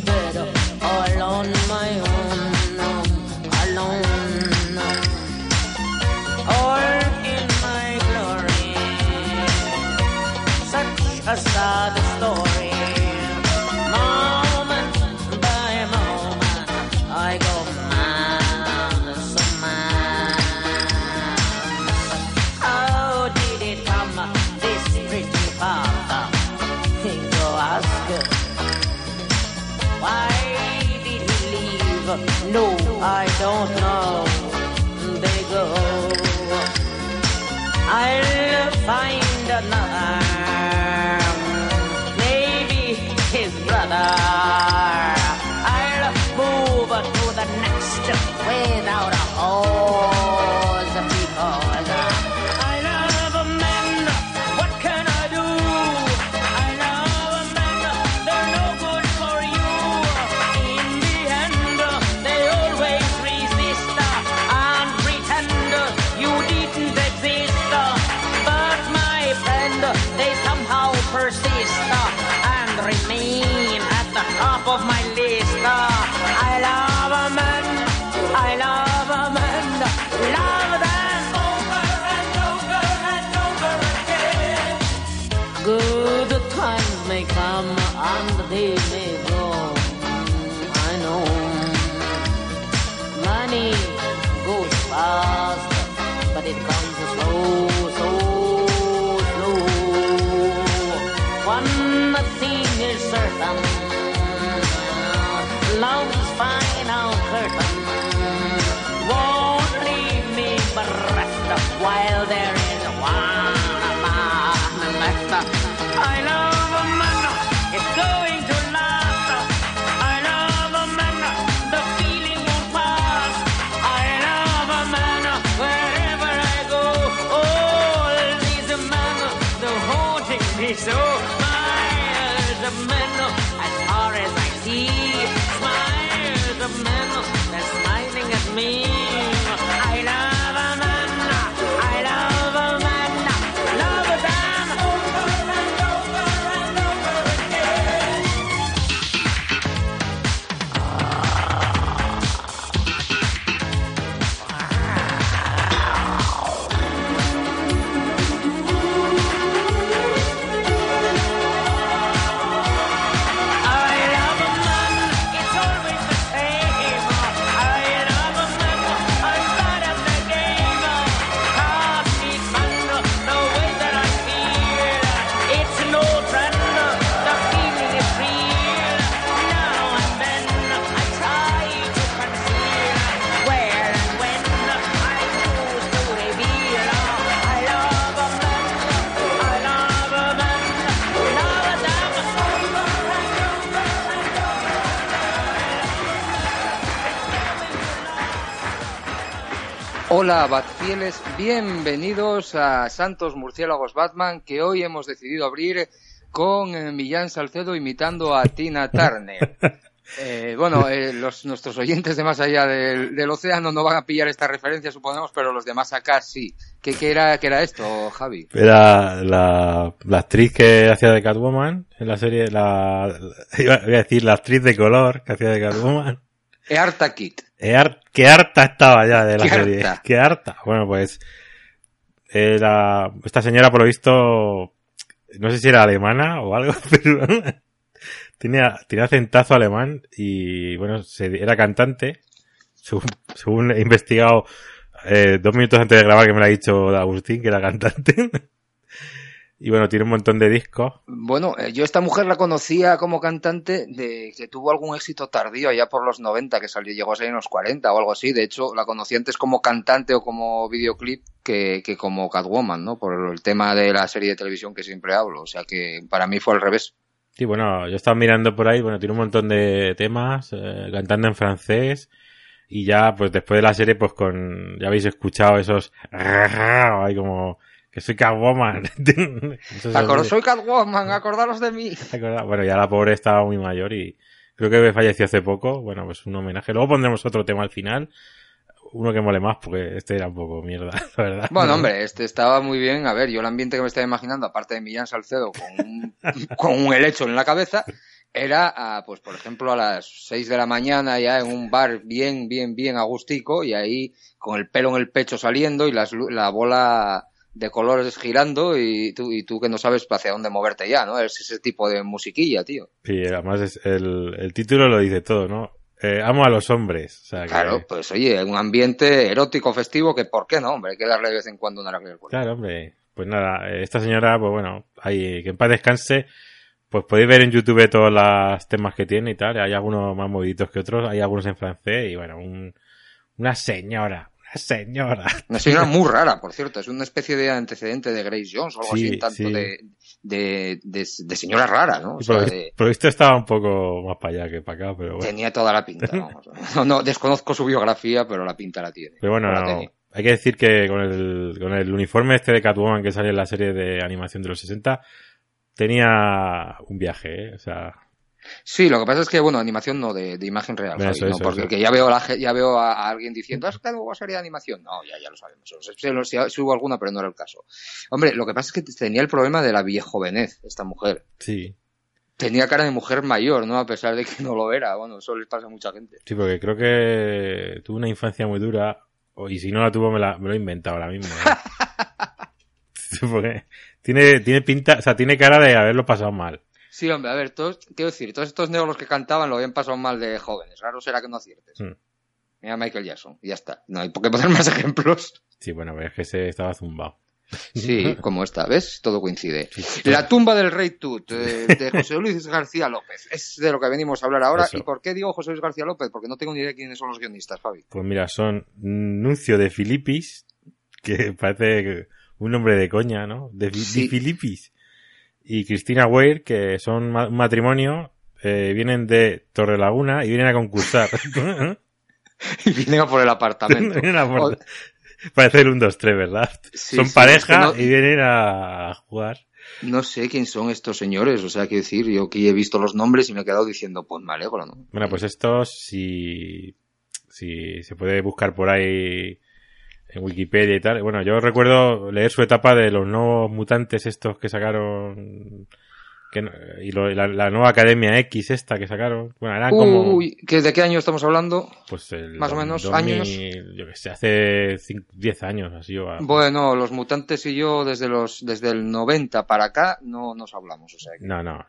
baby. Top of my list. Uh, I love a men. I love men. Love them over and over and over again. Good times may come and they may Hola, Batfieles, bienvenidos a Santos Murciélagos Batman, que hoy hemos decidido abrir con eh, Millán Salcedo imitando a Tina Turner. Eh, bueno, eh, los, nuestros oyentes de más allá del, del océano no van a pillar esta referencia, suponemos, pero los de más acá sí. ¿Qué, qué era, qué era esto, Javi? Era la, la actriz que hacía de Catwoman en la serie, la, iba a decir la actriz de color que hacía de Catwoman. Eartha Kitt. Qué har- qué harta estaba ya de la Qué serie. harta. Qué harta. Bueno, pues, era, esta señora por lo visto, no sé si era alemana o algo, pero tenía, tenía acentazo alemán y bueno, se- era cantante, según, según he investigado eh, dos minutos antes de grabar que me lo ha dicho Agustín, que era cantante. Y bueno, tiene un montón de discos. Bueno, eh, yo esta mujer la conocía como cantante de que tuvo algún éxito tardío allá por los 90, que salió, llegó a salir en los 40 o algo así. De hecho, la conocí antes como cantante o como videoclip que, que como Catwoman, ¿no? Por el tema de la serie de televisión que siempre hablo. O sea que para mí fue al revés. Sí, bueno, yo estaba mirando por ahí, bueno, tiene un montón de temas, eh, cantando en francés. Y ya, pues después de la serie, pues con, ya habéis escuchado esos, hay como, que soy Catwoman. Soy Catwoman, acordaros de mí. Bueno, ya la pobre estaba muy mayor y creo que falleció hace poco. Bueno, pues un homenaje. Luego pondremos otro tema al final. Uno que mole más, porque este era un poco mierda, la verdad. Bueno, hombre, este estaba muy bien. A ver, yo el ambiente que me estaba imaginando, aparte de Millán Salcedo con un, con un helecho en la cabeza, era, a, pues por ejemplo, a las 6 de la mañana ya en un bar bien, bien, bien agustico y ahí con el pelo en el pecho saliendo y las, la bola de colores girando y tú, y tú que no sabes hacia dónde moverte ya, ¿no? Es ese tipo de musiquilla, tío. Sí, además es el, el título lo dice todo, ¿no? Eh, amo a los hombres. O sea, que... Claro, pues oye, un ambiente erótico, festivo, que ¿por qué no, hombre? Hay que darle de vez en cuando una arreglo al cuerpo. Claro, hombre. Pues nada, esta señora, pues bueno, hay, que en paz descanse. Pues podéis ver en YouTube todos los temas que tiene y tal. Hay algunos más moviditos que otros, hay algunos en francés y bueno, un, una señora, señora. Una señora muy rara, por cierto. Es una especie de antecedente de Grace Jones o algo sí, así, tanto sí. de, de, de, de, señora rara, ¿no? O sea, por, de... por, esto estaba un poco más para allá que para acá, pero bueno. Tenía toda la pinta, vamos. No, no, desconozco su biografía, pero la pinta la tiene. Pero bueno, no, hay que decir que con el, con el uniforme este de Catwoman que sale en la serie de animación de los 60, tenía un viaje, ¿eh? O sea, Sí, lo que pasa es que, bueno, animación no, de, de imagen real. Eso, ¿sabes? eso, no, porque eso. que ya veo, la, ya veo a, a alguien diciendo, es que luego serie de animación. No, ya, ya lo sabemos. Si, si hubo alguna, pero no era el caso. Hombre, lo que pasa es que tenía el problema de la viejovenez, esta mujer. Sí. Tenía cara de mujer mayor, ¿no? A pesar de que no lo era. Bueno, eso les pasa a mucha gente. Sí, porque creo que tuvo una infancia muy dura. Y si no la tuvo, me, la, me lo he inventado ahora mismo. ¿eh? porque tiene, tiene pinta, o sea, tiene cara de haberlo pasado mal. Sí, hombre, a ver, todos, quiero decir, todos estos negros que cantaban lo habían pasado mal de jóvenes. Raro será que no aciertes. Mm. Mira Michael Jackson, y ya está. No hay por qué poner más ejemplos. Sí, bueno, pero es que se estaba zumbado. Sí, como esta, ¿ves? Todo coincide. Sí, sí, La tumba del rey Tut, eh, de José Luis García López. Es de lo que venimos a hablar ahora. Eso. ¿Y por qué digo José Luis García López? Porque no tengo ni idea de quiénes son los guionistas, Fabi. Pues mira, son Nuncio de Filipis, que parece un nombre de coña, ¿no? De, Sí. de Filipis. Y Cristina Weir, que son ma- un matrimonio, eh, vienen de Torrelaguna y vienen a concursar. Y vienen a por el apartamento. Vienen a por- Parece el 1, 2, 3, ¿verdad? Sí, son sí, pareja es que no- y vienen a jugar. No sé quién son estos señores, o sea, quiero decir, yo aquí he visto los nombres y me he quedado diciendo, pues me alegro, ¿no? Bueno, pues estos, si, si se puede buscar por ahí en Wikipedia y tal. Bueno, yo recuerdo leer su etapa de los nuevos mutantes estos que sacaron, que, no- y lo- la, la nueva Academia X esta que sacaron. Bueno, eran como, Uy, ¿que ¿de qué año estamos hablando? pues el más o menos, 2000, Yo que sé, hace 10 años así o. Bueno, los mutantes y yo desde los desde el 90 para acá no nos hablamos, o sea, que- No, no.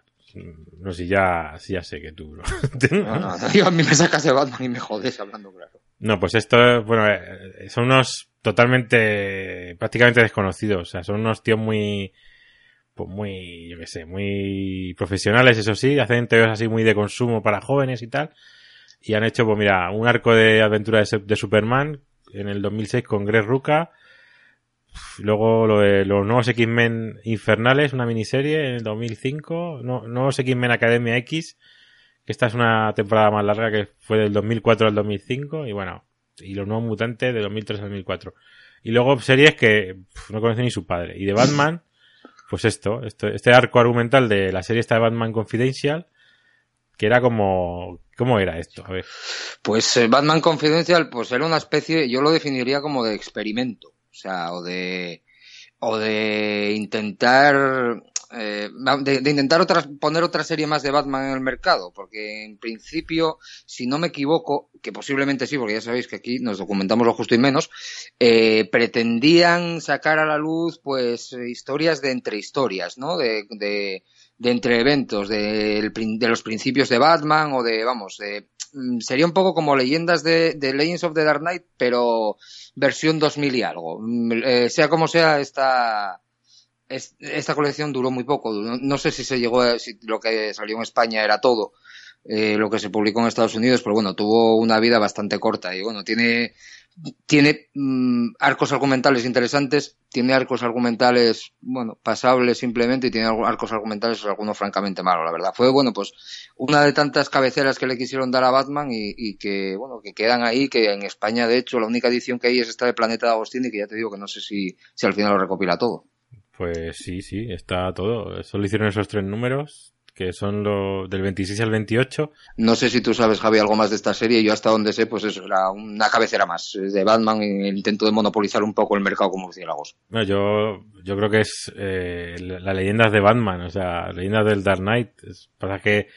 No, si ya, si ya sé que tú, no, no, no, yo a mí me sacas de Batman y me jodes hablando claro. No, pues esto, bueno, eh, son unos totalmente, prácticamente desconocidos. O sea, son unos tíos muy, pues muy, yo qué sé, muy profesionales, eso sí. Hacen teos así muy de consumo para jóvenes y tal. Y han hecho, pues mira, un arco de aventura de, Superman en el 2006 con Greg Ruca. Luego lo de los nuevos X-Men Infernales, una miniserie en el 2005. No, nuevos X-Men Academia X, esta es una temporada más larga que fue del 2004 al 2005. Y bueno, y los nuevos mutantes de 2003 al 2004. Y luego series que pf, no conoce ni su padre. Y de Batman, pues esto, esto, este arco argumental de la serie esta de Batman Confidential, que era como, ¿cómo era esto? A ver. Pues eh, Batman Confidential, pues era una especie, yo lo definiría como de experimento, o sea, o de o de intentar eh, de, intentar otra, poner otra serie más de Batman en el mercado, porque en principio, si no me equivoco, que posiblemente sí, porque ya sabéis que aquí nos documentamos lo justo y menos, eh, pretendían sacar a la luz, pues, historias de entre historias, ¿no? De, de, de entre eventos, de, los principios de Batman o de, vamos, de, sería un poco como leyendas de, Legends of the Dark Knight, pero versión 2000 y algo. Mm, eh, sea como sea, esta, es- esta colección duró muy poco. No, sé si se llegó, si lo que salió en España era todo eh, lo que se publicó en Estados Unidos, pero bueno, tuvo una vida bastante corta y bueno, tiene tiene mm, arcos argumentales interesantes, tiene arcos argumentales, bueno, pasables simplemente y tiene arcos argumentales algunos francamente malos, la verdad. Fue, bueno, pues una de tantas cabeceras que le quisieron dar a Batman y, y que, bueno, que quedan ahí, que en España, de hecho, la única edición que hay es esta de Planeta de Agostini, que ya te digo que no sé si, si al final lo recopila todo. Pues sí, sí, está todo. Solo hicieron esos tres números, que son los del 26 al 28. No sé si tú sabes, Javi, algo más de esta serie. Yo hasta donde sé, pues eso, era una cabecera más eh, de Batman en el intento de monopolizar un poco el mercado como murciélagos. No, yo, yo creo que es eh, la- las leyendas de Batman, o sea, leyendas del Dark Knight. Es, pasa que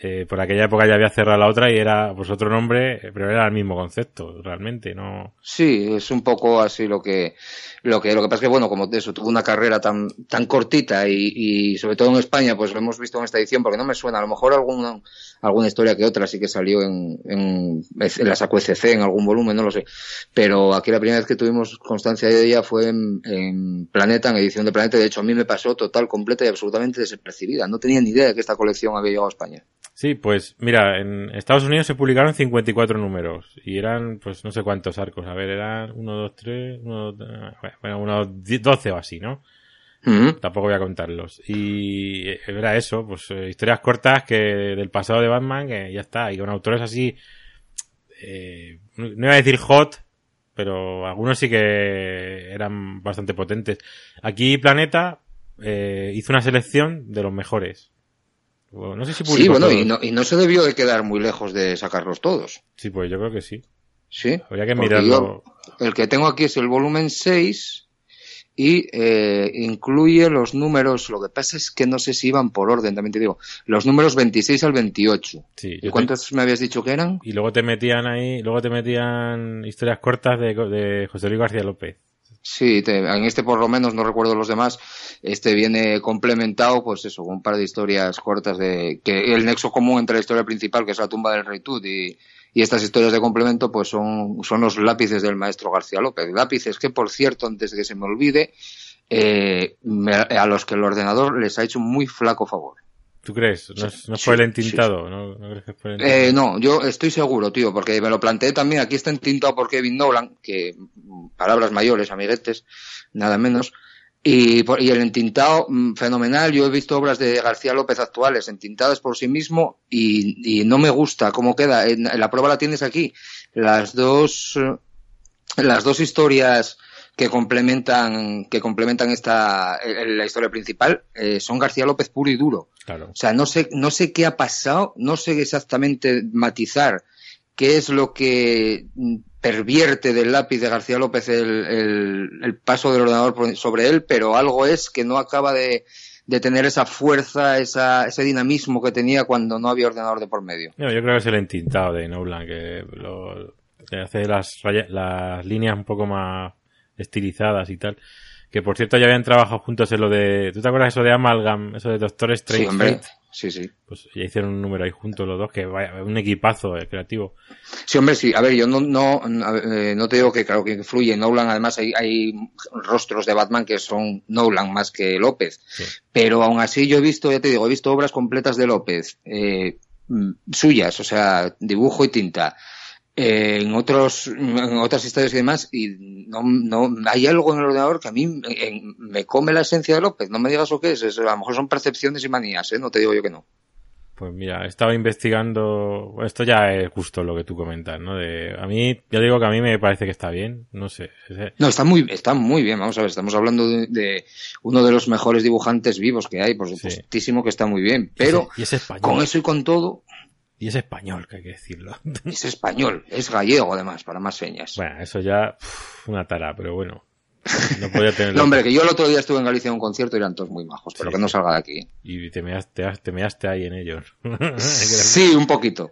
eh, por aquella época ya había cerrado la otra y era pues otro nombre, eh, pero era el mismo concepto, realmente, no. Sí, es un poco así lo que, lo que, lo que pasa es que bueno, como eso, tuvo una carrera tan, tan cortita y, y sobre todo en España, pues lo hemos visto en esta edición, porque no me suena, a lo mejor alguna, alguna historia que otra sí que salió en, en, la saco ECC, en algún volumen, no lo sé. Pero aquí la primera vez que tuvimos constancia de ella fue en, en Planeta, en edición de Planeta, de hecho a mí me pasó total, completa y absolutamente desapercibida. No tenía ni idea de que esta colección había llegado a España. Sí, pues mira, en Estados Unidos se publicaron 54 números y eran, pues no sé cuántos arcos. A ver, eran 1, 2, 3, 1, bueno, unos 10, 12 o así, ¿no? Tampoco voy a contarlos. Y eh, era eso, pues eh, historias cortas que del pasado de Batman, que ya está, y con autores así, eh, no no iba a decir hot, pero algunos sí que eran bastante potentes. Aquí Planeta eh, hizo una selección de los mejores. No sé si publicó Sí, bueno, y no, y no se debió de quedar muy lejos de sacarlos todos. Sí, pues yo creo que sí. Sí. Habría que mirarlo. yo- el que tengo aquí es el volumen 6 y eh, incluye los números, lo que pasa es que no sé si iban por orden, también te digo, los números 26 al 28. Sí, ¿Y te- cuántos me habías dicho que eran? Y luego te metían ahí, luego te metían historias cortas de, de José Luis García López. Sí, te- en este por lo menos, no recuerdo los demás, este viene complementado, pues eso, un par de historias cortas de que el nexo común entre la historia principal, que es la tumba del rey Tut, y, y estas historias de complemento, pues son, son los lápices del maestro García López. Lápices que, por cierto, antes de que se me olvide, eh, me- a los que el ordenador les ha hecho un muy flaco favor. ¿Tú crees? ¿No Sí, por el sí, entintado? ¿No, no crees que es por el entintado? Eh, no, yo estoy seguro, tío, porque me lo planteé también. Aquí está entintado por Kevin Nolan, que mm, palabras mayores, amiguetes, nada menos. Y, el entintado, mm, fenomenal. Yo he visto obras de García López actuales entintadas por sí mismo y, y no me gusta cómo queda. En, la prueba la tienes aquí. Las dos, eh, las dos historias que complementan, que complementan esta, eh, la historia principal, eh, son García López puro y duro. Claro. O sea, no sé, no sé qué ha pasado, no sé exactamente matizar qué es lo que pervierte del lápiz de García López el, el- el paso del ordenador sobre él, pero algo es que no acaba de, de tener esa fuerza, esa, ese dinamismo que tenía cuando no había ordenador de por medio. No, yo creo que es el entintado de Nolan, que, lo, hace las, las líneas un poco más estilizadas y tal. Que por cierto ya habían trabajado juntos en lo de... ¿Tú te acuerdas eso de Amalgam? Eso de Doctor Strange? Sí, hombre. Sí, sí. Pues ya hicieron un número ahí juntos los dos, que vaya, un equipazo eh, creativo. Sí, hombre, sí. A ver, yo no, no, eh, no te digo que claro que influye Nolan. Además, hay, hay rostros de Batman que son Nolan más que López. Sí. Pero aún así yo he visto, ya te digo, he visto obras completas de López, eh, mm, suyas, o sea, dibujo y tinta. Eh, en otros en otras historias y demás y no, no hay algo en el ordenador que a mí eh, me come la esencia de López no me digas lo que es, es a lo mejor son percepciones y manías ¿eh? no te digo yo que no Pues mira, estaba investigando. Esto ya es justo lo que tú comentas, ¿no? De, a mí, ya digo que a mí me parece que está bien. No sé. No, está muy, está muy bien, vamos a ver, estamos hablando de, de uno de los mejores dibujantes vivos que hay, por supuestísimo que está muy bien, pero y con eso y con todo, Y es español, que hay que decirlo. es español, es gallego además, para más señas. bueno, eso ya, uf, una tara, pero bueno. No podía tener. No, hombre, que yo el otro día estuve en Galicia en un concierto y eran todos muy majos, pero Sí, que no salga de aquí. Y te measte, te measte ahí en ellos. Sí, un poquito.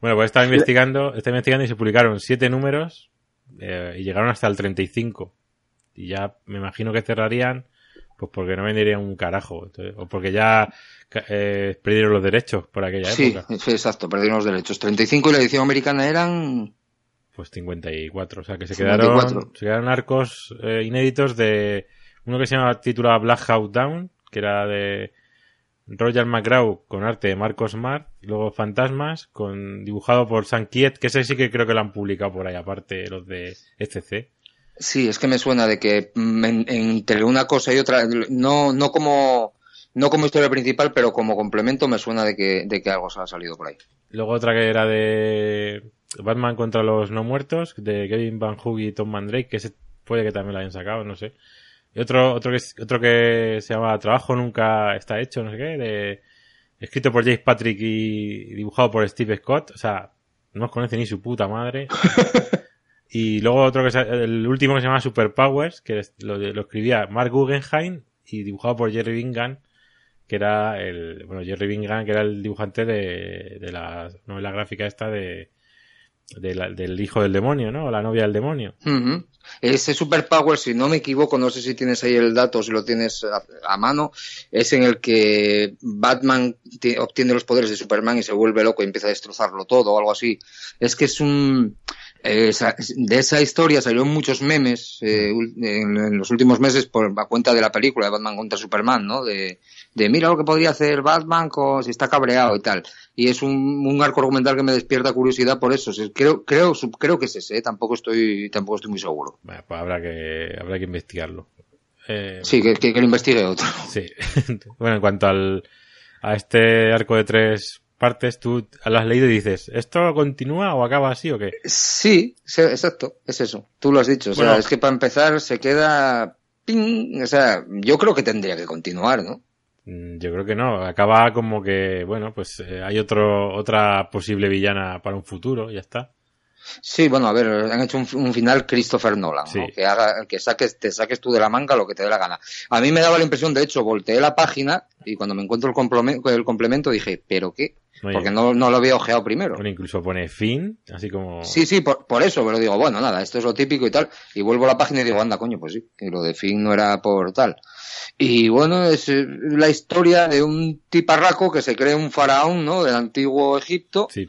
bueno, pues estaba investigando, estaba investigando y se publicaron siete números eh, y llegaron hasta el 35. Y ya me imagino que cerrarían, pues porque no venderían un carajo. entonces, o porque ya eh, perdieron los derechos por aquella Sí, época. sí, exacto, perdieron los derechos. 35 y la edición americana eran... Pues 54. O sea que se 54. quedaron, se quedaron arcos eh, inéditos de uno que se llama titulado Black Hawk Down, que era de Roger McGraw con arte de Marcos Smart, luego Fantasmas con dibujado por San Kiet, que ese sí que creo que lo han publicado por ahí, aparte los de SC. Sí, es que me suena de que mm, en- entre una cosa y otra, no, no como no como historia principal, pero como complemento me suena de que, de que algo se ha salido por ahí. Luego otra que era de Batman contra los no muertos, de Kevin Van Hook y Tom Mandrake, que ese puede que también lo hayan sacado, no sé. Y otro, otro que, otro que se llama Trabajo nunca está hecho, no sé qué, de, escrito por Jace Patrick y dibujado por Steve Scott, o sea, no os conoce ni su puta madre. y luego otro que se- el último que se llama Superpowers, que lo, lo escribía Mark Guggenheim y dibujado por Jerry Bingham, que era el, bueno, Jerry Bingham, que era el dibujante de, de la novela gráfica esta de, la- del hijo del demonio, ¿no? O la novia del demonio. Ujú. Ese Superpower, si no me equivoco, no sé si tienes ahí el dato, si lo tienes a, a mano, es en el que Batman ti- obtiene los poderes de Superman y se vuelve loco y empieza a destrozarlo todo o algo así. Es que es un... esa- de esa historia salieron muchos memes eh, en, en los últimos meses por a cuenta de la película de Batman contra Superman, ¿no? De, de mira lo que podría hacer Batman con, si está cabreado y tal. Y es un, un arco argumental que me despierta curiosidad por eso. Creo, creo, creo que es ese, ¿eh? tampoco estoy, tampoco estoy muy seguro. Bueno, pues habrá que, habrá que investigarlo. Eh, Sí, que, que, que lo investigue otro. sí. bueno, en cuanto al, a este arco de tres partes, tú lo has leído y dices, ¿esto continúa o acaba así o qué? Sí, sí, exacto, es eso. Tú lo has dicho. O sea, Bueno. es que para empezar se queda. ¡ping! O sea, yo creo que tendría que continuar, ¿no? Mm, Yo creo que no. Acaba como que, bueno, pues eh, hay otro, otra posible villana para un futuro, ya está. Sí, bueno, a ver, han hecho un, un final Christopher Nolan, ¿no? Sí. que haga, que saques, te saques tú de la manga lo que te dé la gana. A mí me daba la impresión, de hecho, volteé la página y cuando me encuentro el el complemento dije, ¿pero qué? Porque no, no lo había ojeado primero. Bueno, incluso pone fin, así como... Sí, sí, por, por eso, pero digo, bueno, nada, esto es lo típico y tal. Y vuelvo a la página y digo, anda, coño, pues sí, que lo de Finn no era por tal. Y bueno, es eh, la historia de un tiparraco que se cree un faraón, ¿no? Del antiguo Egipto Sí,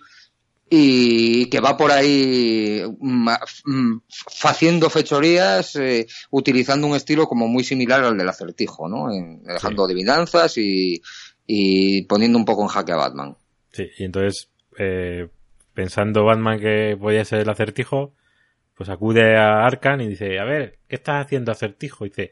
y que va por ahí mm, mm, haciendo fechorías, eh, utilizando un estilo como muy similar al del acertijo, ¿no? En- dejando adivinanzas y, y poniendo un poco en jaque a Batman. Sí. Y entonces, eh, pensando Batman que podía ser el acertijo, pues acude a Arkham y dice, a ver, ¿qué estás haciendo acertijo? Y dice,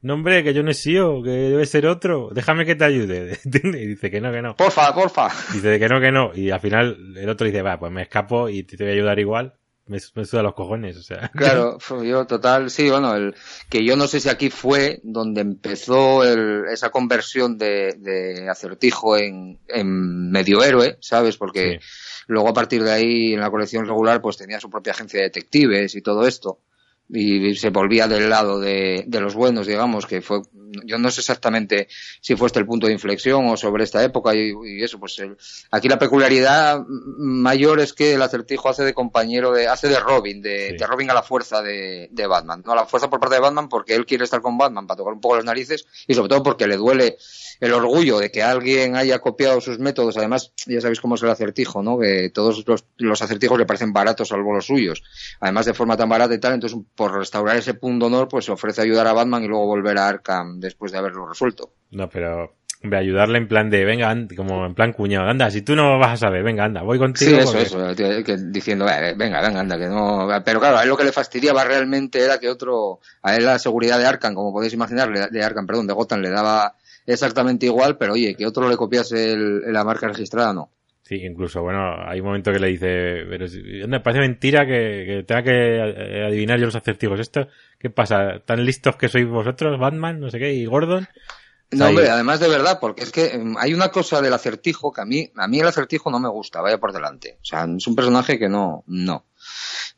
no hombre, que yo no he sido, que debe ser otro, déjame que te ayude. y dice que no, que no. Porfa, porfa. Dice que no, que no. Y al final el otro dice, va, pues me escapo y te, te voy a ayudar igual. Me, me suda los cojones, o sea. Claro, yo total, sí, bueno, el, que yo no sé si aquí fue donde empezó el, esa conversión de, de acertijo en, en medio héroe, ¿sabes? Porque Sí. luego a partir de ahí en la colección regular pues tenía su propia agencia de detectives y todo esto y se volvía del lado de, de los buenos, digamos, que fue, yo no sé exactamente si fue este el punto de inflexión o sobre esta época y, y eso, pues el- aquí la peculiaridad mayor es que el acertijo hace de compañero de, hace de Robin, de, Sí. de Robin a la fuerza de, de Batman, no a la fuerza por parte de Batman porque él quiere estar con Batman para tocar un poco las narices y sobre todo porque le duele el orgullo de que alguien haya copiado sus métodos. Además, ya sabéis cómo es el acertijo, ¿no? Que todos los, los acertijos le parecen baratos salvo los suyos. Además, de forma tan barata y tal, entonces por restaurar ese punto honor, pues se ofrece ayudar a Batman y luego volver a Arkham después de haberlo resuelto. No, pero hombre, ayudarle en plan de, venga, como en plan cuñado, anda, si tú no vas a saber, venga, anda, voy Sí, contigo. eso, porque- eso, tío, que diciendo, "Eh, venga, venga, anda, que no. Pero claro, a él lo que le fastidiaba realmente era que otro, a él la seguridad de Arkham, como podéis imaginar, de Arkham, perdón, de Gotham le daba exactamente igual, pero oye, que otro le copiase el- la marca registrada, no. Sí, incluso, bueno, hay un momento que le dice, pero me parece mentira que, que tenga que eh, adivinar yo los acertijos. ¿Esto qué pasa? ¿Tan listos que sois vosotros, Batman, no sé qué, y Gordon? No, hombre, además de verdad, porque es que em, hay una cosa del acertijo que a mí, a mí el acertijo no me gusta, vaya por delante. O sea, es un personaje que no, no.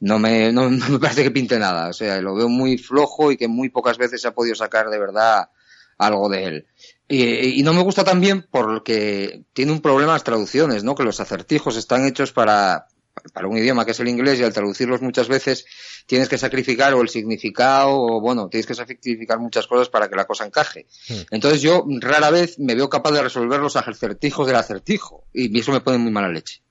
No me, no, no me parece que pinte nada. O sea, lo veo muy flojo y que muy pocas veces se ha podido sacar de verdad algo de él. Y, y no me gusta también porque tiene un problema las traducciones, ¿no? Que los acertijos están hechos para, para un idioma que es el inglés y al traducirlos muchas veces tienes que sacrificar o el significado o bueno, tienes que sacrificar muchas cosas para que la cosa encaje. Hmm. Entonces yo rara vez me veo capaz de resolver los acertijos del acertijo y eso me pone muy mala leche.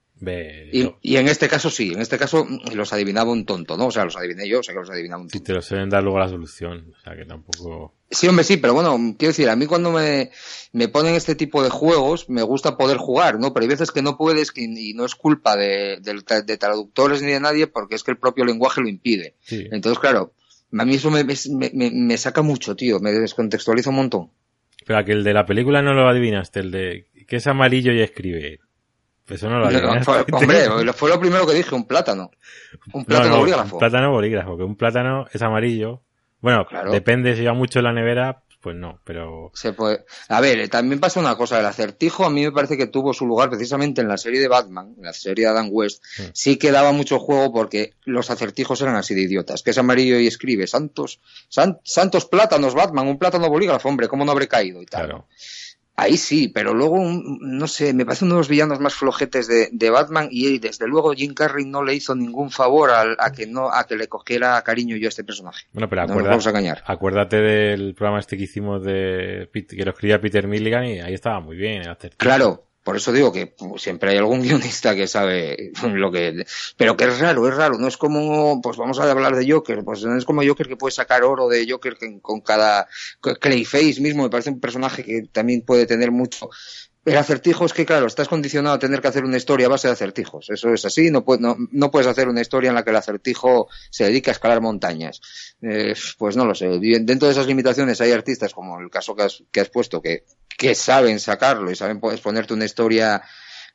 Y, y en este caso sí, en este caso los adivinaba un tonto, ¿no? O sea, los adiviné yo, o sea que los adivinaba un tonto. te lo suelen dar luego la solución. O sea, que tampoco... Sí, hombre, sí, pero bueno, quiero decir, a mí cuando me, me ponen este tipo de juegos, me gusta poder jugar, ¿no? Pero hay veces que no puedes que- y no es culpa de, traductores ni de nadie porque es que el propio lenguaje lo impide. Sí. Entonces, claro, a mí eso me, me, me- me saca mucho, tío, me descontextualiza un montón. Pero que el de la película no lo adivinaste, el de que es amarillo y escribe. Eso no lo adivinaste. Fue- hombre, fue lo primero que dije, un plátano. Un No, plátano no, bolígrafo. un plátano bolígrafo, que un plátano es amarillo. Bueno, Claro. depende si va mucho en la nevera, pues no, pero Se puede... A ver, eh, también pasa una cosa, el acertijo a mí me parece que tuvo su lugar precisamente en la serie de Batman, en la serie de Adam West, Mm. sí que daba mucho juego porque los acertijos eran así de idiotas, que es amarillo y escribe, santos, san- santos plátanos, Batman, un plátano bolígrafo, hombre, ¿cómo no habré caído y tal? claro. Ahí sí, pero luego, no sé, me parece uno de los villanos más flojetes de, de Batman y desde luego Jim Carrey no le hizo ningún favor al- a, que no, a que le cogiera cariño yo a este personaje. Bueno, pero No acuerda- vamos a engañar. acuérdate del programa este que hicimos de que lo escribía Peter Milligan y ahí estaba muy bien el. Claro, por eso digo que siempre hay algún guionista que sabe lo que... Pero que es raro, es raro. No es como, pues vamos a hablar de Joker, pues no es como Joker que puede sacar oro de Joker con cada... Clayface mismo me parece un personaje que también puede tener mucho... El acertijo es que, claro, estás condicionado a tener que hacer una historia a base de acertijos. Eso es así. No, puede- no, no puedes hacer una historia en la que el acertijo se dedica a escalar montañas. Eh, pues no lo sé. Dentro de esas limitaciones hay artistas, como el caso que has, que has puesto, que, que saben sacarlo y saben pues, ponerte una historia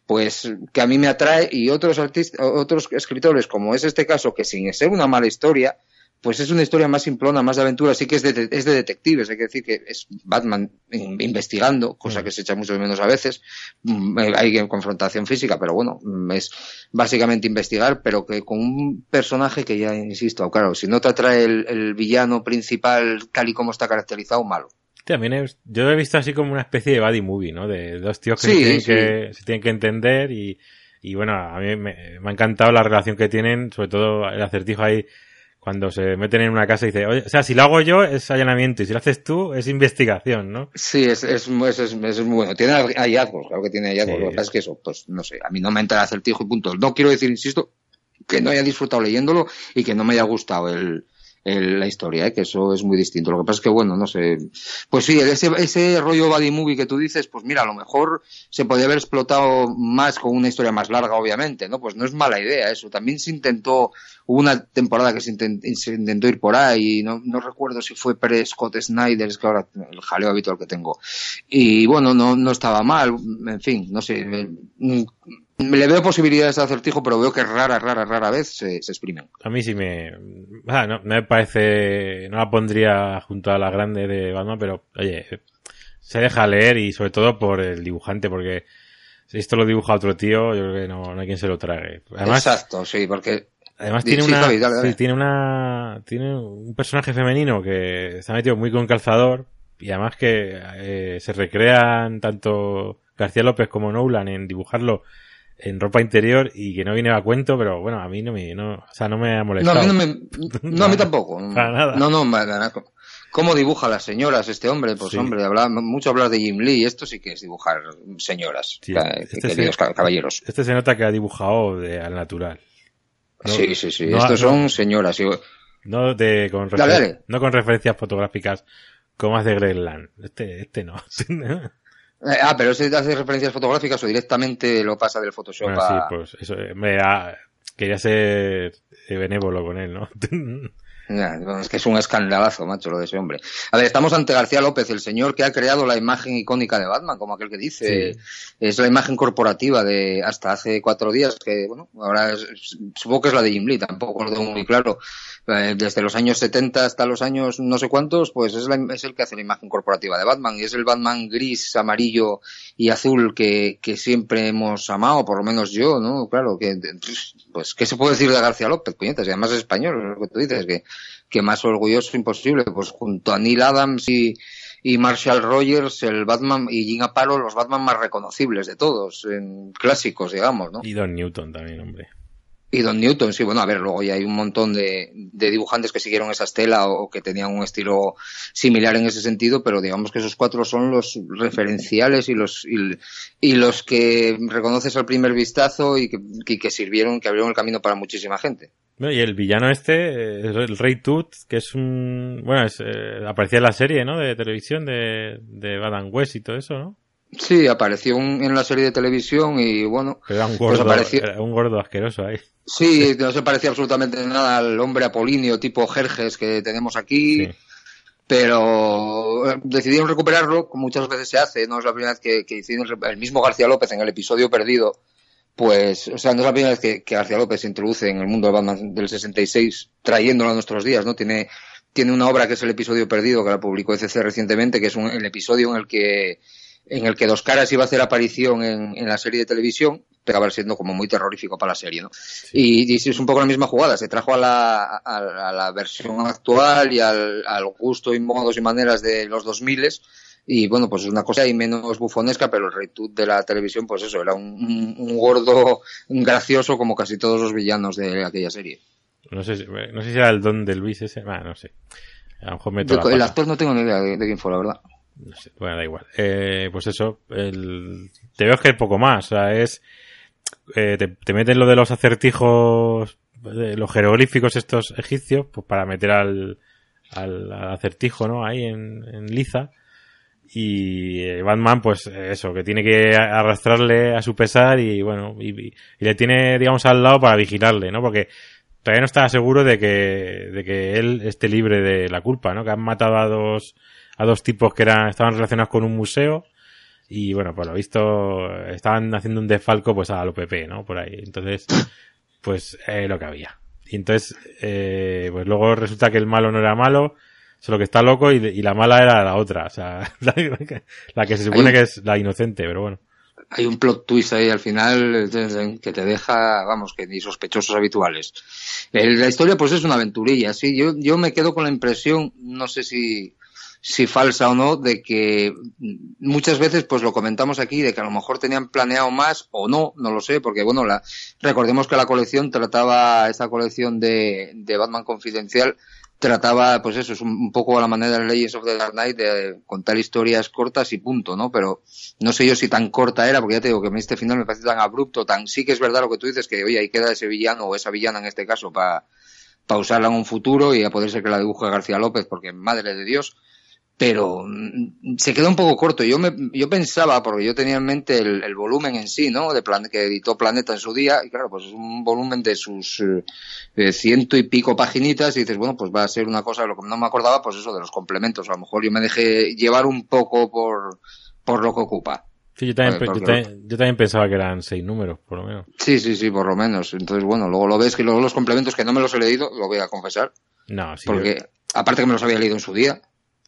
pues que a mí me atrae y otros artistas, otros escritores, como es este caso, que sin ser una mala historia, pues es una historia más simplona, más de aventura, sí que es de, es de detectives, hay que decir que es Batman in- investigando, cosa que se echa mucho de menos a veces, Mm, eh, hay confrontación física, pero bueno, mm, es básicamente investigar, pero que con un personaje que ya, insisto, claro, si no te atrae el, el villano principal tal y como está caracterizado, malo. También yo lo he visto así como una especie de buddy movie, ¿no? De dos tíos que, Sí, se, tienen sí. que se tienen que entender y, y bueno, a mí me, me ha encantado la relación que tienen, sobre todo el acertijo ahí cuando se meten en una casa y dice, oye, o sea, si lo hago yo es allanamiento y si lo haces tú es investigación, ¿no? Sí, es, es, es, es- es muy bueno. Tiene hallazgos, claro que tiene hallazgos. Sí. Lo que pasa es que eso, pues no sé, a mí no me entra el acertijo y punto. No quiero decir, insisto, que no haya disfrutado leyéndolo y que no me haya gustado el, el- la historia, ¿eh? que eso es muy distinto. Lo que pasa es que, bueno, no sé. Pues sí, ese, ese rollo buddy movie que tú dices, pues mira, a lo mejor se podría haber explotado más con una historia más larga, obviamente, ¿no? Pues no es mala idea eso. También se intentó, hubo una temporada que se, intent- se intentó ir por ahí, no, no recuerdo si fue pre-Scott Snyder, es que ahora el jaleo habitual que tengo. Y bueno, no, no estaba mal, en fin, no sé. mm, Le veo posibilidades de acertijo, pero veo que rara, rara, rara vez se, se exprimen. A mí sí me... ah, no, me parece... No la pondría junto a la grande de Batman, pero oye, se deja leer y sobre todo por el dibujante, porque si esto lo dibuja otro tío, yo creo que no, no hay quien se lo trague. Además, Exacto, sí, porque Además tiene sí, una, Javi, dale, dale. sí, tiene una, tiene un personaje femenino que se ha metido muy con calzador y además que eh, se recrean tanto García López como Nolan en dibujarlo en ropa interior y que no viene a cuento, pero bueno, a mí no me, no, o sea, no me ha No, molestado. a mí no me, no, a mí tampoco. Para nada. No, no, ma- ma- ¿cómo dibuja a las señoras este hombre? Pues Sí. hombre, habla, mucho hablar de Jim Lee, esto sí que es dibujar señoras, Sí, este queridos caballeros. Este se nota que ha dibujado de, al natural. No- sí, sí, sí, no- estos no- son señoras. y- No de, con, Dale, no con referencias fotográficas como hace Greg Land. Este, este no. Eh, ah, pero ese hace referencias fotográficas o directamente lo pasa del Photoshop Bueno, sí, a... pues eso, eh, me ha- quería ser eh, benévolo con él, ¿no? Es que es un escandalazo, macho, lo de ese hombre. A ver, estamos ante García López, el señor que ha creado la imagen icónica de Batman, como aquel que dice. Sí. Es la imagen corporativa de hasta hace cuatro días, que, bueno, ahora es- es- supongo que es la de Jim Lee, tampoco lo tengo muy claro. Eh, desde los años 70 hasta los años no sé cuántos, pues es, la- es el que hace la imagen corporativa de Batman. Y es el Batman gris, amarillo y azul que, que siempre hemos amado, por lo menos yo, ¿no? Claro, que, pues, ¿qué se puede decir de García López, puñetas? Y además es español, lo que tú dices, que, que más orgulloso imposible, pues junto a Neil Adams y, y Marshall Rogers, el Batman y Jim Aparo, los Batman más reconocibles de todos, en clásicos, digamos, ¿no? y Don Newton también, hombre. Y Don Newton, sí, bueno, a ver, luego ya hay un montón de, de dibujantes que siguieron esa estela o, que tenían un estilo similar en ese sentido, pero digamos que esos cuatro son los referenciales y los y, los que reconoces al primer vistazo y que, y que, sirvieron, que abrieron el camino para muchísima gente. y el villano este, el Rey Tut, que es un... Bueno, es, eh, aparecía en la serie, ¿no? De televisión de, de Adam West y todo eso, ¿no? Sí, apareció en la serie de televisión y bueno... Era un gordo, pues apareció... era un gordo asqueroso ahí. Sí, no se parecía absolutamente nada al hombre apolinio tipo Jerjes que tenemos aquí. Pero eh, decidieron recuperarlo, como muchas veces se hace, no es la primera vez que, que el mismo García López en el episodio perdido, pues, o sea, no es la primera vez que, García López se introduce en el mundo del Batman del 66, trayéndolo a nuestros días, ¿no? Tiene, tiene una obra que es el episodio perdido, que la publicó ECC recientemente, que es un, el episodio en el que en el que Dos Caras iba a hacer aparición en, en la serie de televisión, pero acaba siendo como muy terrorífico para la serie, ¿no? Y, y, es un poco la misma jugada, se trajo a la, a, la versión actual y al, al, gusto y modos y maneras de los 2000 y bueno, pues es una cosa ahí menos bufonesca, pero el Rey de la televisión, pues eso, era un, un, gordo un gracioso como casi todos los villanos de aquella serie. No sé, no sé si era el don de Luis ese, ah, no sé. A lo mejor meto el actor no tengo ni idea de, de quién fue, la verdad. No sé, bueno, da igual. Eh, pues eso, te veo que hay poco más. O sea, es. Eh, te, te, meten lo de los acertijos, los jeroglíficos estos egipcios, pues para meter al, al, acertijo, ¿no? Ahí en, en liza. Y eh, Batman, pues eso, que tiene que arrastrarle a su pesar y bueno, y, le tiene, digamos, al lado para vigilarle, ¿no? Porque todavía no está seguro de que, de que él esté libre de la culpa, ¿no? Que han matado a dos a dos tipos que eran, estaban relacionados con un museo y bueno, por lo visto estaban haciendo un desfalco pues a lo PP, ¿no? Por ahí. Entonces, pues eh, lo que había. Y entonces, eh, pues luego resulta que el malo no era malo, solo que está loco y, y la mala era la otra, o sea, la, la que se supone que es la inocente, pero bueno. Hay un plot twist ahí al final que te deja, vamos, que ni sospechosos habituales. la historia pues es una aventurilla, sí, yo, yo me quedo con la impresión, no sé si, si falsa o no, de que muchas veces, pues lo comentamos aquí, de que a lo mejor tenían planeado más o no, no lo sé, porque bueno, la, recordemos que la colección trataba, esta colección de, de Batman Confidencial, trataba, pues eso, es un, poco a la manera de Legends of the Dark Knight de contar historias cortas y punto, ¿no? Pero no sé yo si tan corta era, porque ya te digo que este final me parece tan abrupto, tan sí que es verdad lo que tú dices, que oye, ahí queda ese villano o esa villana en este caso para usarla en un futuro y a poder ser que la dibuje García López, porque madre de Dios, pero mm, se quedó un poco corto. Yo me, yo pensaba, porque yo tenía en mente el, el volumen en sí, ¿no? De plan, que editó Planeta en su día, y claro, pues es un volumen de sus eh, ciento y pico paginitas, y dices, bueno, pues va a ser una cosa, lo que no me acordaba, pues eso de los complementos. A lo mejor yo me dejé llevar un poco por, por lo que ocupa. Sí, yo también, yo, también, yo también, pensaba que eran seis números, por lo menos. Sí, sí, sí, por lo menos. Entonces, bueno, luego lo ves que luego los complementos que no me los he leído, lo voy a confesar. No, sí. Porque, yo... aparte que me los había leído en su día.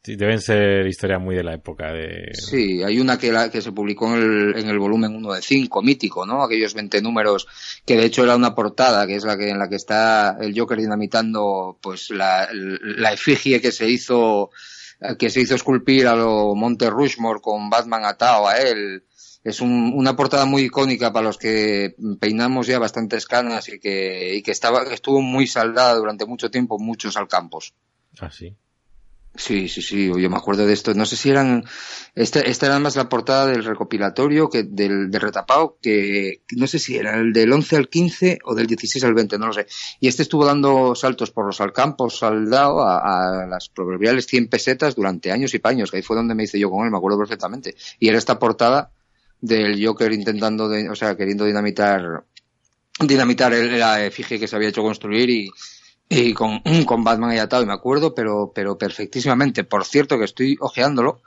Sí, deben ser historias muy de la época de... Sí, hay una que, la, que se publicó en el, en el volumen 1 de 5, mítico, ¿no? Aquellos 20 números, que de hecho era una portada, que es la que en la que está el Joker dinamitando pues la, la efigie que se hizo que se hizo esculpir a lo Monte Rushmore con Batman atado a él. Es un, una portada muy icónica para los que peinamos ya bastantes canas y que, y que estaba, estuvo muy saldada durante mucho tiempo muchos alcampos. Ah, sí. Sí, sí, sí, yo me acuerdo de esto. No sé si eran, esta, esta era más la portada del recopilatorio que del, del retapado, que no sé si era el del 11 al 15 o del 16 al 20, no lo sé. Y este estuvo dando saltos por los alcampos saldado a, a las proverbiales 100 pesetas durante años y paños, que ahí fue donde me hice yo con él, me acuerdo perfectamente. Y era esta portada del Joker intentando, o sea, queriendo dinamitar, dinamitar la efigie que se había hecho construir y, y con, con Batman ahí atado, y me acuerdo, pero, pero perfectísimamente. Por cierto, que estoy ojeándolo,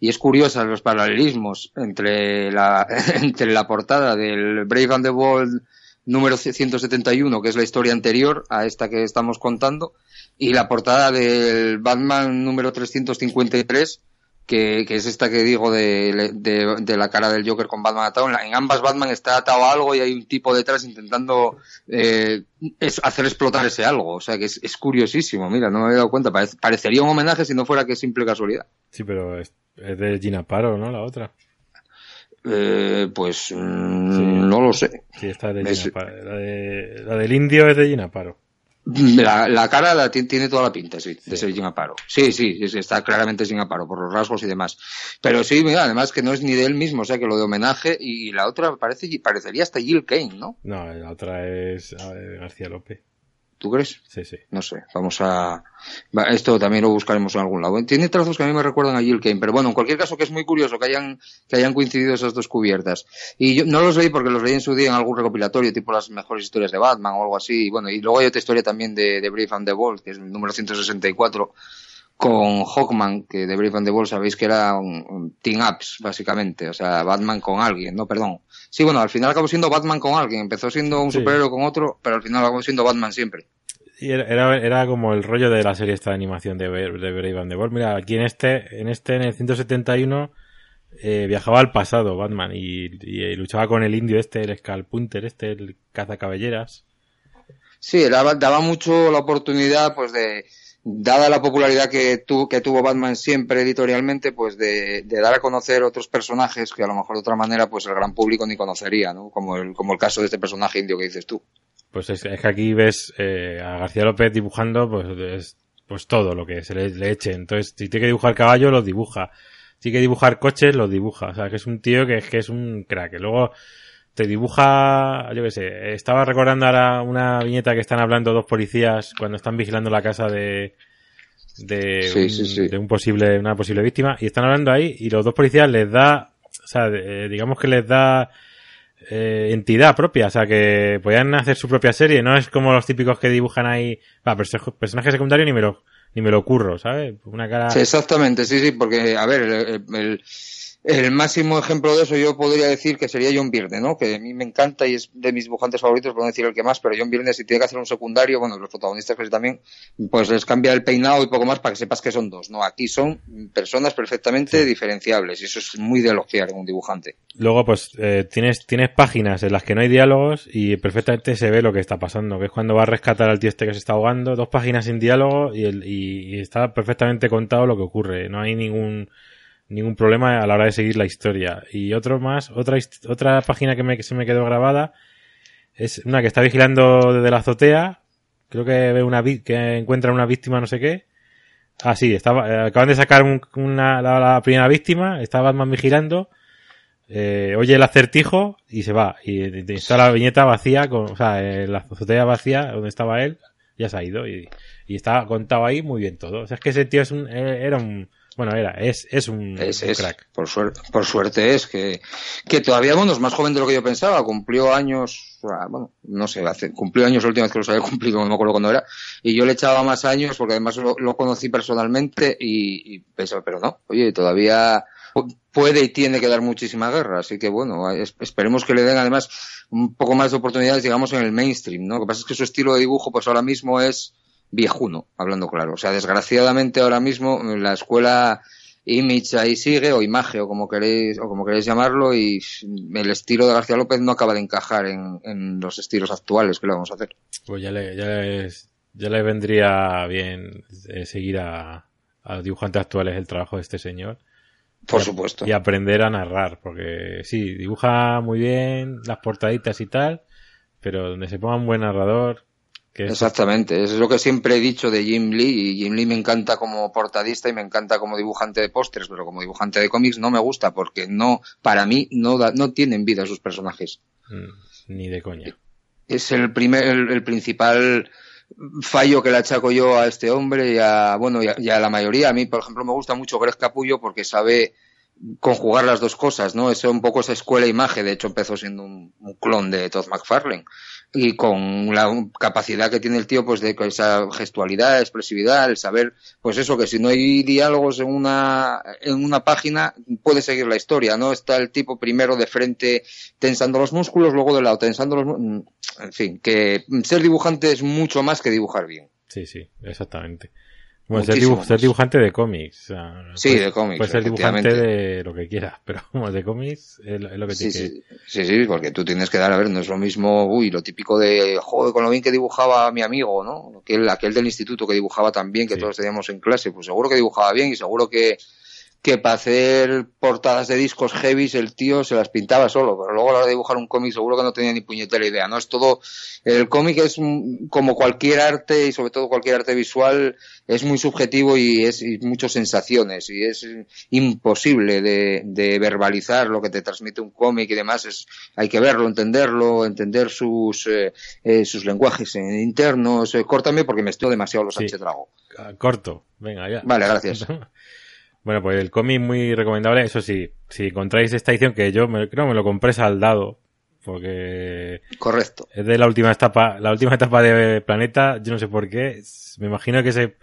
y es curioso los paralelismos entre la, entre la portada del Brave and the Bold número 171, que es la historia anterior a esta que estamos contando, y la portada del Batman número 353, que, que es esta que digo de, de, de, la cara del Joker con Batman atado. En, la, en, ambas Batman está atado a algo y hay un tipo detrás intentando eh, es hacer explotar ese algo. O sea que es, es, curiosísimo. Mira, no me había dado cuenta. Parece, parecería un homenaje si no fuera que es simple casualidad. Sí, pero es, es de Gina Paro, ¿no? La otra. Eh, pues mmm, sí. no lo sé. Sí, esta es de Es- Gina Paro. La, de- la del indio es de Gina Paro. La, la cara la ti- tiene toda la pinta, sí, de ser Jim Aparo. Sí, sí, es- está claramente Jim Aparo por los rasgos y demás. Pero sí, mira, además que no es ni de él mismo, o sea que lo de homenaje y la otra parece parecería hasta Jill Kane, ¿no? No, la otra es García López. ¿Tú crees? Sí, sí. No sé, vamos a... Esto también lo buscaremos en algún lado. Tiene trazos que a mí me recuerdan a Jill Kane, pero bueno, en cualquier caso que es muy curioso que hayan, que hayan coincidido esas dos cubiertas. Y yo no los leí porque los leí en su día en algún recopilatorio, tipo las mejores historias de Batman o algo así. Y bueno, y luego hay otra historia también de, de Brave and the Bold, que es el número 164, con Hawkman, que de Brave and the Bold sabéis que era un, un team ups, básicamente. O sea, Batman con alguien, no, perdón. Sí, bueno, al final acabó siendo Batman con alguien. Empezó siendo un Sí. superhéroe con otro, pero al final acabó siendo Batman siempre. Y era, era, como el rollo de la serie esta de animación de, de Brave and the Bold. Mira, aquí en este, en este, en el 171, eh, viajaba al pasado Batman y, y luchaba con el indio este, el Scalpunter este, el cazacabelleras. Sí, daba, daba mucho la oportunidad, pues de, dada la popularidad que, tu, que tuvo Batman siempre editorialmente, pues de, de dar a conocer otros personajes que a lo mejor de otra manera, pues el gran público ni conocería, ¿no? Como el, como el caso de este personaje indio que dices tú. Pues es, es que aquí ves eh, a García López dibujando pues, es- pues todo lo que se le, le eche. Entonces, si tiene que dibujar caballos, los dibuja. Si tiene que dibujar coches, los dibuja. O sea, que es un tío que es que es un crack. Luego te dibuja, yo qué sé, estaba recordando ahora una viñeta que están hablando dos policías cuando están vigilando la casa de de, Sí, un, sí, sí. de un posible una posible víctima y están hablando ahí y los dos policías les da o sea de- eh, digamos que les da eh, entidad propia, o sea que podían hacer su propia serie, no es como los típicos que dibujan ahí, va, perso- personaje secundario ni me lo ni me lo curro, ¿sabes? Una cara Sí, exactamente, sí, sí, porque, a ver, el, el- el máximo ejemplo de eso yo podría decir que sería John Byrne, ¿no? Que a mí me encanta y es de mis dibujantes favoritos, no decir el que más, pero John Byrne si tiene que hacer un secundario, bueno, los protagonistas casi también, pues les cambia el peinado y poco más para que sepas que son dos, ¿no? Aquí son personas perfectamente diferenciables y eso es muy de elogiar en un dibujante. Luego, pues, eh, tienes, tienes páginas en las que no hay diálogos y perfectamente se ve lo que está pasando, que es cuando va a rescatar al tío este que se está ahogando, dos páginas sin diálogo y, el, y, y está perfectamente contado lo que ocurre. No hay ningún, ningún problema a la hora de seguir la historia. Y otro más, otra, otra página que, me, se me quedó grabada es una que está vigilando desde la azotea, creo que ve una que encuentra una víctima no sé qué. Ah, sí, estaba, eh, acaban de sacar un- una, la, primera víctima, está Batman vigilando, eh, oye el acertijo y se va. Y, y está la viñeta vacía, con, o sea, eh, la azotea vacía donde estaba él, ya se ha ido. Y, y está contado ahí muy bien todo. O sea, es que ese tío es un, eh, era un, bueno, era, es, es un, Es, un es, crack. por suerte, por suerte es que, que todavía, bueno, es más joven de lo que yo pensaba, cumplió años, ah, bueno, no sé, hace, cumplió años la última vez que los había cumplido, no me acuerdo cuándo era, y yo le echaba más años porque además lo, lo conocí personalmente y, y pensaba, pero no, oye, todavía pu- puede y tiene que dar muchísima guerra, así que bueno, es- esperemos que le den además un poco más de oportunidades, digamos, en el mainstream, ¿no? Lo que pasa es que su estilo de dibujo, pues ahora mismo es viejuno, hablando claro. O sea, desgraciadamente ahora mismo la escuela Image ahí sigue, o Image, o como queréis, o como queréis llamarlo, y el estilo de García López no acaba de encajar en, en los estilos actuales que le vamos a hacer. Pues ya le, ya les- ya le vendría bien eh, seguir a, a los dibujantes actuales el trabajo de este señor. Por supuesto. Y aprender a narrar, porque sí, dibuja muy bien las portaditas y tal, pero donde se ponga un buen narrador, que es Exactamente, eso es lo que siempre he dicho de Jim Lee, y Jim Lee me encanta como portadista y me encanta como dibujante de pósters, pero como dibujante de cómics no me gusta porque no, para mí no da, no tienen vida sus personajes. mm, ni de coña. es el primer, el, el principal fallo que le achaco yo a este hombre y a, bueno, y a, y a la mayoría. A mí, por ejemplo, me gusta mucho Greg Capullo porque sabe conjugar las dos cosas, ¿no? Es un poco esa escuela imagen, de hecho empezó siendo un, un clon de Todd McFarlane y con la capacidad que tiene el tío pues de esa gestualidad, expresividad, el saber pues eso que si no hay diálogos en una en una página puede seguir la historia, ¿no? Está el tipo primero de frente tensando los músculos, luego de lado tensando los mu- en fin, que ser dibujante es mucho más que dibujar bien. Sí, sí, exactamente. Bueno, ser, dibujante de cómics. o sea, Sí, puedes- de cómics, Puedes ser dibujante de lo que quieras, pero como de cómics es, lo- es lo que Sí, que... sí, sí, sí, porque tú tienes que dar, a ver, no es lo mismo, uy, lo típico de, joder, con lo bien que dibujaba mi amigo, ¿no? Aquel, aquel del instituto que dibujaba tan bien que Sí. todos teníamos en clase, pues seguro que dibujaba bien y seguro que, que para hacer portadas de discos heavies el tío se las pintaba solo, pero luego a la hora de dibujar un cómic seguro que no tenía ni puñetera idea, ¿no? Es todo, el cómic es un- como cualquier arte y sobre todo cualquier arte visual es muy subjetivo y es y muchas sensaciones y es imposible de, de verbalizar lo que te transmite un cómic y demás, es, hay que verlo, entenderlo, entender sus, eh, eh, sus lenguajes internos, eh, córtame porque me estoy demasiado los Sí. Sánchez Drago. Ah, Corto, venga ya. Vale, gracias. Bueno, pues el cómic muy recomendable. Eso sí, si encontráis esta edición que yo me, creo que me lo compré saldado, porque Correcto. es de la última etapa, la última etapa de Planeta, yo no sé por qué, me imagino que se,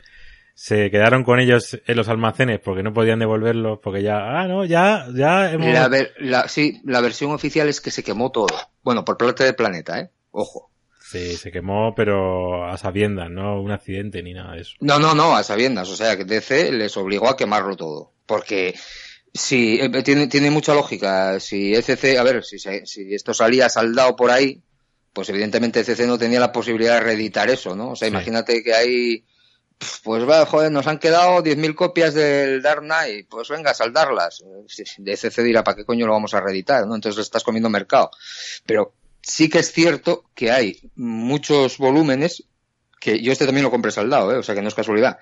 se quedaron con ellos en los almacenes porque no podían devolverlos, porque ya, ah, no, ya, ya hemos... La ver- la- sí, la versión oficial es que se quemó todo. Bueno, por parte del planeta, ¿eh? Ojo. Sí, se quemó, pero a sabiendas, no un accidente ni nada de eso. No, no, no, a sabiendas. O sea, que DC les obligó a quemarlo todo. Porque si eh, tiene, tiene mucha lógica. Si ECC, a ver, si, si esto salía saldado por ahí, pues evidentemente ECC no tenía la posibilidad de reeditar eso, ¿no? O sea, Sí. imagínate que hay, pues va, joder, nos han quedado 10.000 copias del Dark Knight, pues venga, saldarlas. De ECC dirá, ¿para qué coño lo vamos a reeditar? ¿no? Entonces le estás comiendo mercado. Pero sí que es cierto que hay muchos volúmenes que yo este también lo compré saldado, ¿eh? o sea que no es casualidad.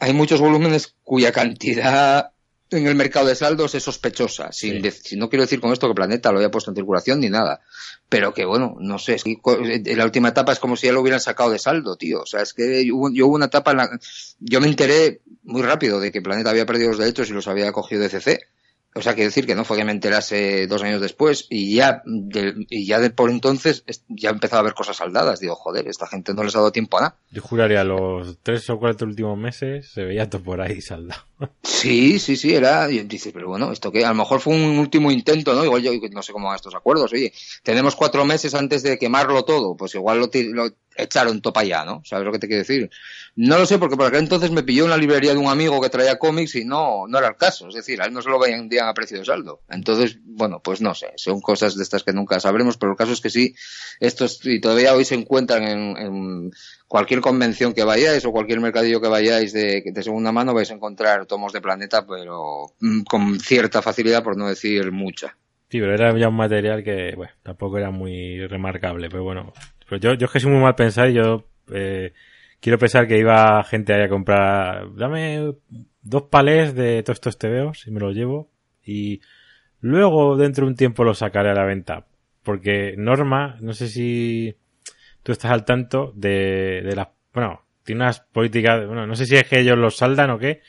Hay muchos volúmenes cuya cantidad en el mercado de saldos es sospechosa. Sin Sí. no quiero decir con esto que Planeta lo haya puesto en circulación ni nada. Pero que bueno, no sé, es que en la última etapa es como si ya lo hubieran sacado de saldo, tío. O sea, es que hubo, yo hubo una etapa en la yo me enteré muy rápido de que Planeta había perdido los derechos y los había cogido de CC. O sea, quiero decir que no fue que me enterase dos años después y ya, y ya de por entonces es- ya empezaba a ver cosas saldadas. Digo, joder, esta gente no les ha dado tiempo a nada. Yo juraría los tres o cuatro últimos meses se veía todo por ahí saldado. Sí, sí, sí, era. Y dices, pero bueno, esto que a lo mejor fue un último intento, ¿no? Igual yo no sé cómo van estos acuerdos. Oye, tenemos cuatro meses antes de quemarlo todo, pues igual lo, lo echaron topa ya, ¿no? ¿Sabes lo que te quiero decir? No lo sé, porque por aquel entonces me pilló en la librería de un amigo que traía cómics y no, no era el caso. Es decir, a él no se lo vendían a precio de saldo. Entonces, bueno, pues no sé, son cosas de estas que nunca sabremos, pero el caso es que sí, estos, y todavía hoy se encuentran en, en cualquier convención que vayáis o cualquier mercadillo que vayáis de, de segunda mano vais a encontrar tomos de planeta, pero mm, con cierta facilidad, por no decir mucha. Sí, pero era ya un material que, bueno, tampoco era muy remarcable, pero bueno. Pero yo, yo es que soy muy mal pensar y yo eh, quiero pensar que iba gente ahí a comprar, dame dos palés de todos estos tebeos y me los llevo y luego dentro de un tiempo los sacaré a la venta. Porque Norma, no sé si tú estás al tanto de, de las, bueno, tiene unas políticas, bueno, no sé si es que ellos los saldan o qué,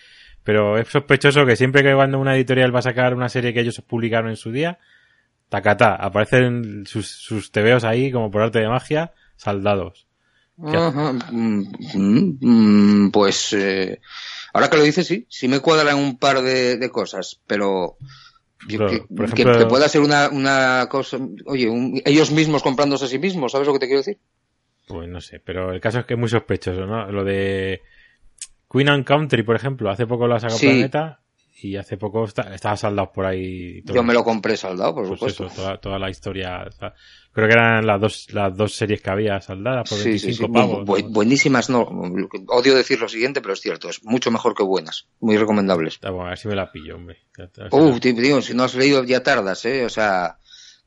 pero es sospechoso que siempre que cuando una editorial va a sacar una serie que ellos publicaron en su día, tacatá, aparecen sus, sus tebeos ahí como por arte de magia, saldados. Mm, mm, pues eh, ahora que lo dices, sí, sí me cuadran un par de, de cosas, pero yo que, por que- ejemplo- que pueda ser una, una cosa, oye, un- ellos mismos comprándose a sí mismos, ¿sabes lo que te quiero decir? Pues no sé, pero el caso es que es muy sospechoso, ¿no? Lo de Queen and Country, por ejemplo, hace poco lo ha sacado Sí. Planeta y hace poco está, estaba saldado por ahí. todo. Yo me lo compré saldado, por Pues supuesto. eso, toda, toda la historia. o sea, creo que eran las dos, las dos series que había saldadas por Sí, 25 sí, sí. pavos. Bu- bu- ¿no? buenísimas, no. Odio decir lo siguiente, pero es cierto. Es mucho mejor que buenas. Muy recomendables. Ah, bueno, a ver si me la pillo, hombre. Tío, tío, si no has leído ya tardas, ¿eh? O sea,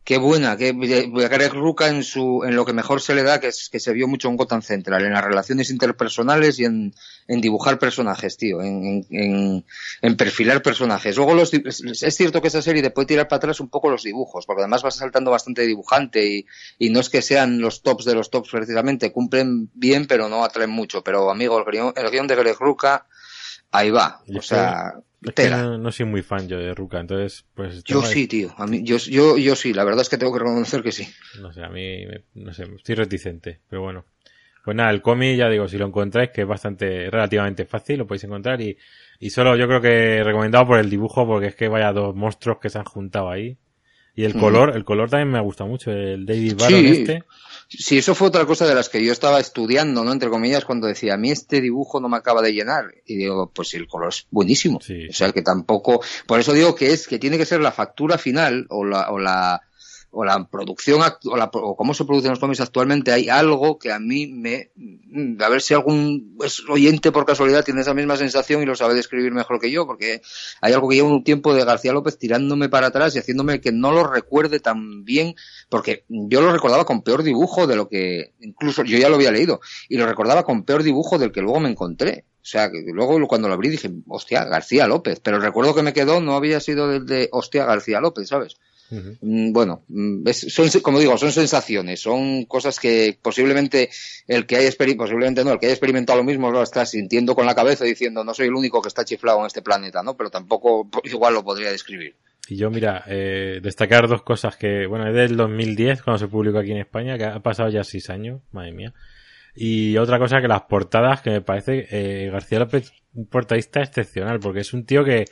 qué buena. Qué, Greg Ruca en, su, en lo que mejor se le da, que, es, que se vio mucho en Gotham Central, en las relaciones interpersonales y en, en dibujar personajes, tío. En, en, en, perfilar personajes. Luego los, es, cierto que esa serie te puede tirar para atrás un poco los dibujos, porque además vas saltando bastante de dibujante y, y no es que sean los tops de los tops precisamente. Cumplen bien, pero no atraen mucho. Pero, amigo, el guion, el guion de Greg Ruca, ahí va. O sea, Es que tela. no, no soy muy fan yo de Ruka, entonces, pues. Yo sí, tío. A mí, yo, yo, yo sí, la verdad es que tengo que reconocer que sí. No sé, a mí, me- no sé, estoy reticente, pero bueno. Pues nada, el cómic, ya digo, si lo encontráis, que es bastante, relativamente fácil, lo podéis encontrar y, y solo yo creo que recomendado por el dibujo, porque es que vaya dos monstruos que se han juntado ahí. Y el color, el color también me gusta mucho, el David Baron Sí. este. Sí, eso fue otra cosa de las que yo estaba estudiando, ¿no? Entre comillas, cuando decía, a mí este dibujo no me acaba de llenar. Y digo, pues el color es buenísimo. Sí. O sea, que tampoco... Por eso digo que es que tiene que ser la factura final o la... O la o la producción o, la, cómo se producen los cómics actualmente, hay algo que a mí me... Mm, a ver si algún oyente por casualidad tiene esa misma sensación y lo sabe describir mejor que yo, porque hay algo que lleva un tiempo de García López tirándome para atrás y haciéndome que no lo recuerde tan bien, porque yo lo recordaba con peor dibujo de lo que... Incluso yo ya lo había leído, y lo recordaba con peor dibujo del que luego me encontré. O sea, que luego cuando lo abrí dije, hostia, García López. Pero el recuerdo que me quedó no había sido del de hostia García López, ¿sabes? Mm, bueno, mm, son, como digo, son sensaciones, son cosas que posiblemente el que haya posiblemente no, el que haya experimentado lo mismo lo está sintiendo con la cabeza diciendo no soy el único que está chiflado en este planeta, ¿no? Pero tampoco igual lo podría describir. Y yo, mira, eh, destacar dos cosas que, bueno, es del 2010 cuando se publicó aquí en España, que ha pasado ya seis años, madre mía. Y otra cosa que las portadas, que me parece eh, García López, un portadista excepcional, porque es un tío que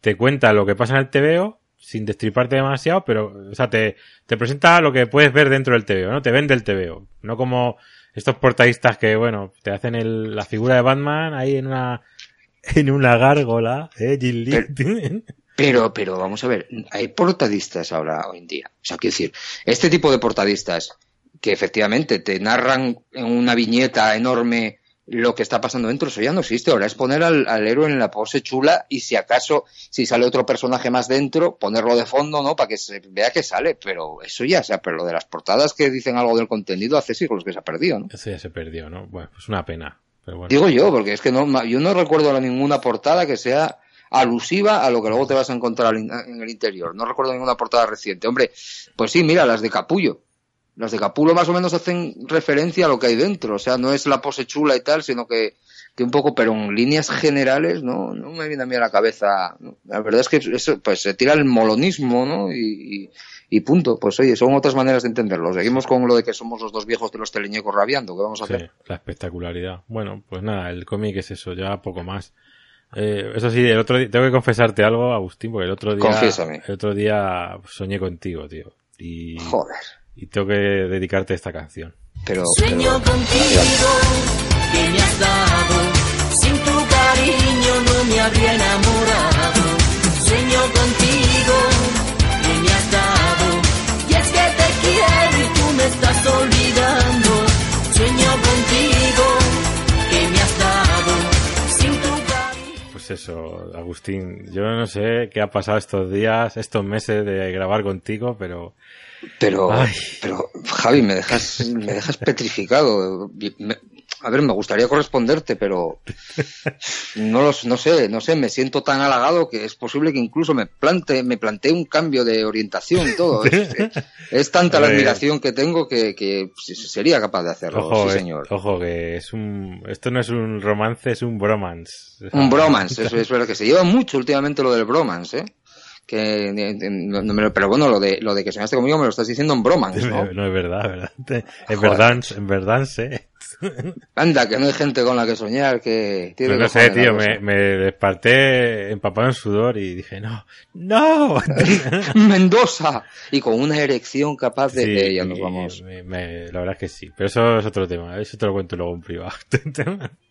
te cuenta lo que pasa en el TVO sin destriparte demasiado, pero, o sea, te, te presenta lo que puedes ver dentro del TVO, ¿no? Te vende el TVO. No como estos portadistas que, bueno, te hacen el, la figura de Batman ahí en una, en una gárgola, ¿eh? Pero, pero, vamos a ver, hay portadistas ahora, hoy en día. O sea, quiero decir, este tipo de portadistas que efectivamente te narran en una viñeta enorme lo que está pasando dentro, eso ya no existe. Ahora es poner al, héroe en la pose chula y si acaso, si sale otro personaje más dentro, ponerlo de fondo, ¿no? Para que se vea que sale. Pero eso ya, o sea, pero lo de las portadas que dicen algo del contenido hace siglos que se ha perdido, ¿no? Eso ya se perdió, ¿no? Bueno, pues una pena. Pero bueno. Digo yo, porque es que no, yo no recuerdo ninguna portada que sea alusiva a lo que luego te vas a encontrar en el interior. No recuerdo ninguna portada reciente. Hombre, pues sí, mira, las de Capullo las de Capulo más o menos hacen referencia a lo que hay dentro, o sea, no es la pose chula y tal, sino que, que un poco, pero en líneas generales, no, no me viene a mí a la cabeza. La verdad es que eso, pues se tira el molonismo, ¿no? Y, y, punto. Pues oye, son otras maneras de entenderlo. Seguimos con lo de que somos los dos viejos de los teleñecos rabiando, ¿qué vamos a hacer? la espectacularidad. Bueno, pues nada, el cómic es eso, ya poco más. Eh, eso sí, el otro día, tengo que confesarte algo, Agustín, porque el otro día, Confiésame. el otro día soñé contigo, tío. Y, Joder y tengo que dedicarte esta canción. Pero, Sueño contigo que me has dado, sin tu cariño no me habría enamorado. Sueño contigo que me has dado, y es que te quiero y tú me estás olvidando. Sueño contigo que me has dado, sin tu cariño. Pues eso, Agustín, yo no sé qué ha pasado estos días, estos meses de grabar contigo, pero pero, pero Javi, me dejas, me dejas petrificado. a ver, me gustaría corresponderte, pero no los, no sé, no sé, me siento tan halagado que es posible que incluso me plante, me plantee un cambio de orientación y todo. Es, tanta la admiración que tengo que, que, sería capaz de hacerlo, ojo, sí, señor. ojo, que es un, esto no es un romance, es un bromance. Un bromance, eso es verdad que se lleva mucho últimamente lo del bromance, ¿eh? Que no, pero bueno lo de lo de que soñaste conmigo me lo estás diciendo en broma ¿no? no es verdad verdad. En verdad en verdad sé anda que no hay gente con la que soñar que tiene no, sé tío me, me, desperté empapado en sudor y dije no no Mendoza y con una erección capaz de que ya nos vamos. la verdad es que sí pero eso es otro tema eso te lo cuento luego en privado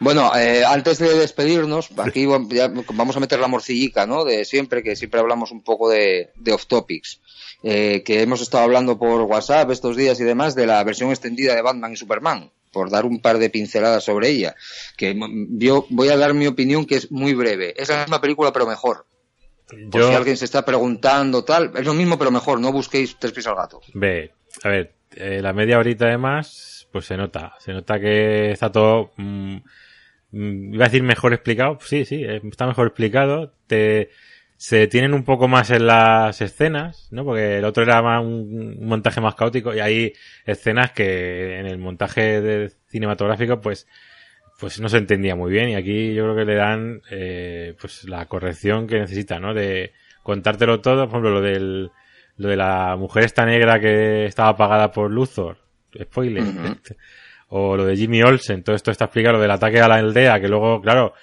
Bueno, eh, antes de despedirnos, aquí vamos a meter la morcillica, ¿no? De siempre, que siempre hablamos un poco de, off topics. Eh, que hemos estado hablando por WhatsApp estos días y demás de la versión extendida de Batman y Superman, por dar un par de pinceladas sobre ella. Que yo voy a dar mi opinión que es muy breve. Es la misma película pero mejor. Por si alguien se está preguntando tal, es lo mismo pero mejor, no busquéis tres pies al gato. Ve, a ver, eh, la media horita además pues se nota. Se nota que está todo, mm, mm, iba a decir mejor explicado. Sí, sí, eh, está mejor explicado. Te, se tienen un poco más en las escenas, ¿no? Porque el otro era más un, montaje más caótico y hay escenas que en el montaje cinematográfico, pues, pues no se entendía muy bien y aquí yo creo que le dan, eh, pues la corrección que necesita, ¿no? De contártelo todo, por ejemplo, lo del, lo de la mujer esta negra que estaba pagada por Luthor, spoiler. o lo de Jimmy Olsen, todo esto está explicado, lo del ataque a la aldea, que luego, claro,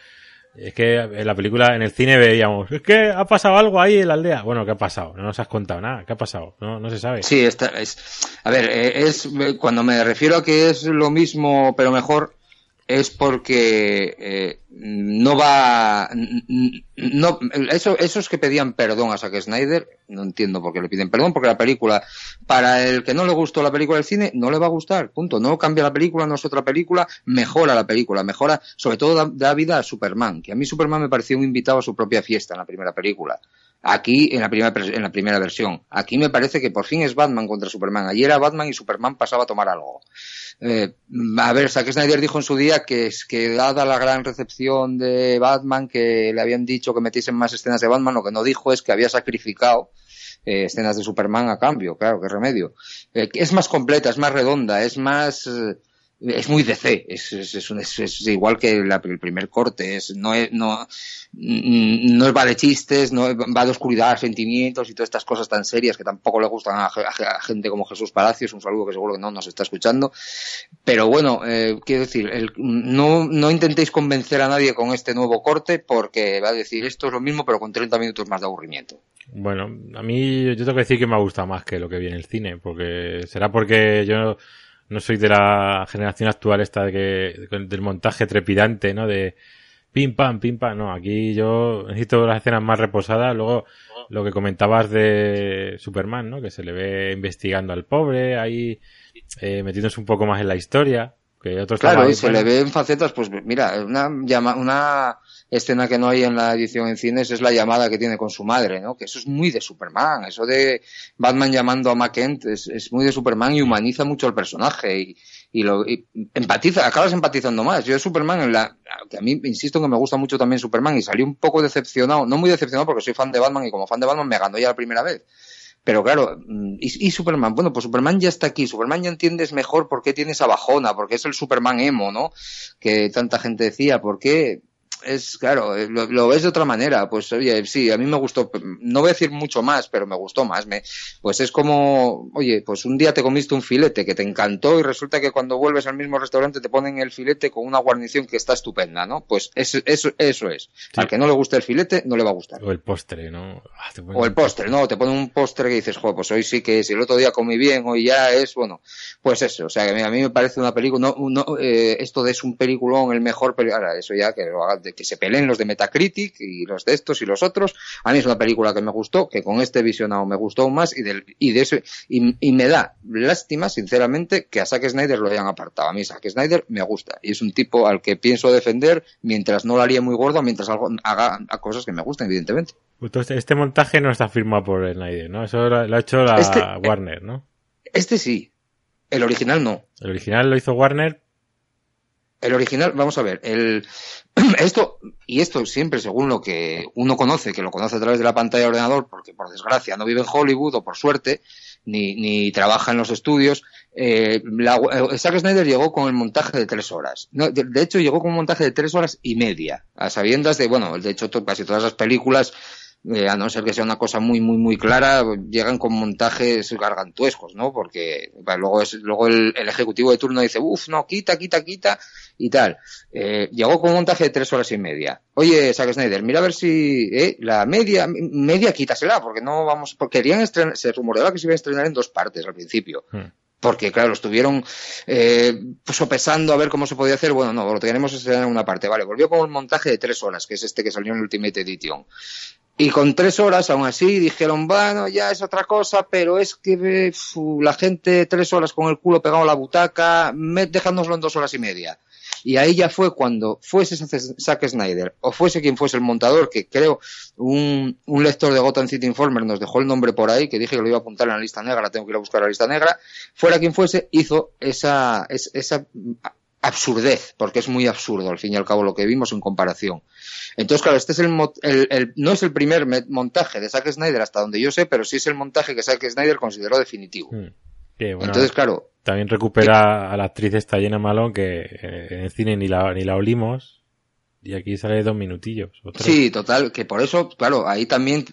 es que en la película, en el cine veíamos, es que ha pasado algo ahí en la aldea. Bueno, ¿qué ha pasado? No nos has contado nada. ¿Qué ha pasado? No, no se sabe. Sí, está, es, a ver, eh, es, cuando me refiero a que es lo mismo, pero mejor, es porque eh, no va no eso esos que pedían perdón a Zack Snyder no entiendo por qué le piden perdón porque la película para el que no le gustó la película del cine no le va a gustar punto. No cambia la película no es otra película mejora la película mejora sobre todo da, da vida a Superman que a mí Superman me pareció un invitado a su propia fiesta en la primera película Aquí, en la, primera, en la primera versión. Aquí me parece que por fin es Batman contra Superman. Ayer era Batman y Superman pasaba a tomar algo. Eh, a ver, Zack Snyder dijo en su día que, que dada la gran recepción de Batman, que le habían dicho que metiesen más escenas de Batman, lo que no dijo es que había sacrificado eh, escenas de Superman a cambio, claro, qué remedio. Eh, es más completa, es más redonda, es más... es muy DC, es, es, es, es igual que la, el primer corte, es, no, es, no, no va de chistes, no va de oscuridad, sentimientos y todas estas cosas tan serias que tampoco le gustan a, gente como Jesús Palacios, un saludo que seguro que no nos está escuchando. Pero bueno, eh, quiero decir, el, no, no intentéis convencer a nadie con este nuevo corte porque va a decir esto es lo mismo pero con 30 minutos más de aburrimiento. Bueno, a mí yo tengo que decir que me gusta más que lo que vi en el cine, porque será porque yo no soy de la generación actual esta de que, del montaje trepidante, ¿no? De pim pam, pim pam, no, aquí yo necesito las escenas más reposadas, luego lo que comentabas de Superman, ¿no? Que se le ve investigando al pobre, ahí eh, metiéndose un poco más en la historia, que otros Claro, y se bueno, le ve en facetas, pues mira, una, llama, una escena que no hay en la edición en cines es la llamada que tiene con su madre, ¿no? Que eso es muy de Superman, eso de Batman llamando a McKent es, es muy de Superman y humaniza mucho al personaje y, lo empatiza, acabas empatizando más. Yo Superman, en la, que a mí insisto que me gusta mucho también Superman y salí un poco decepcionado, no muy decepcionado porque soy fan de Batman y como fan de Batman me ganó ya la primera vez. Pero claro, mm, ¿y, y, Superman? Bueno, pues Superman ya está aquí. Superman ya entiendes mejor por qué tiene esa bajona, porque es el Superman emo, ¿no? Que tanta gente decía, ¿por qué? Es, claro, eh, lo, lo, ves de otra manera. Pues, oye, sí, a mí me gustó. No voy a decir mucho más, pero me gustó más. Me, pues es como, oye, pues un día te comiste un filete que te encantó y resulta que cuando vuelves al mismo restaurante te ponen el filete con una guarnición que está estupenda, ¿no? Pues eso, eso, eso es. Sí. Al que no le guste el filete, no le va a gustar. O el postre, ¿no? Ah, o el postre, no, te ponen un postre que dices, joder, pues hoy sí que si el otro día comí bien, hoy ya es, bueno, pues eso. O sea, que a mí me parece una película, no, no eh, esto de es un peliculón, el mejor película, ahora, eso ya que lo haga, que se peleen los de Metacritic y los de estos y los otros. A mí es una película que me gustó, que con este visionado me gustó aún más y, del, y de eso, y, y, me da lástima, sinceramente, que a Zack Snyder lo hayan apartado. A mí Zack Snyder me gusta y es un tipo al que pienso defender mientras no lo haría muy gordo, mientras algo, haga cosas que me gustan, evidentemente. Entonces, este montaje no está firmado por Snyder, ¿no? Eso lo, lo ha hecho la este, Warner, ¿no? Este sí. El original no. El original lo hizo Warner, el original, vamos a ver, el, esto, y esto siempre según lo que uno conoce, que lo conoce a través de la pantalla de ordenador, porque por desgracia no vive en Hollywood o por suerte, ni, ni trabaja en los estudios, eh, la, eh, Zack Snyder llegó con el montaje de tres horas. No, de, hecho, llegó con un montaje de tres horas y media, a sabiendas de, bueno, de hecho, casi todas las películas eh, a no ser que sea una cosa muy, muy, muy clara, llegan con montajes gargantuescos, ¿no? Porque luego, es, luego el, el, ejecutivo de turno dice, uff, no, quita, quita, quita, y tal. Eh, llegó con un montaje de tres horas y media. Oye, Zack Snyder, mira a ver si eh, la media, media quítasela, porque no vamos, porque querían estrenar, se rumoreaba que se iba a estrenar en dos partes al principio. Hmm porque claro, estuvieron eh, sopesando a ver cómo se podía hacer, bueno, no, lo estrenar en una parte, vale, volvió con un montaje de tres horas, que es este que salió en Ultimate Edition. Y con tres horas, aún así, dijeron, bueno, ya es otra cosa, pero es que fu, la gente tres horas con el culo pegado a la butaca, dejándonoslo en dos horas y media. Y ahí ya fue cuando fuese Zack Snyder o fuese quien fuese el montador, que creo un, un, lector de Gotham City Informer nos dejó el nombre por ahí, que dije que lo iba a apuntar en la lista negra, tengo que ir a buscar en la lista negra, fuera quien fuese, hizo esa, esa absurdez, porque es muy absurdo al fin y al cabo lo que vimos en comparación. Entonces, claro, este es el, el, el, no es el primer montaje de Zack Snyder hasta donde yo sé, pero sí es el montaje que Zack Snyder consideró definitivo. Sí, bueno, Entonces, claro. También recupera a la actriz esta Jenna Malone que eh, en el cine ni la, ni la olimos. Y aquí sale dos minutillos. O tres. Sí, total, que por eso, claro, ahí también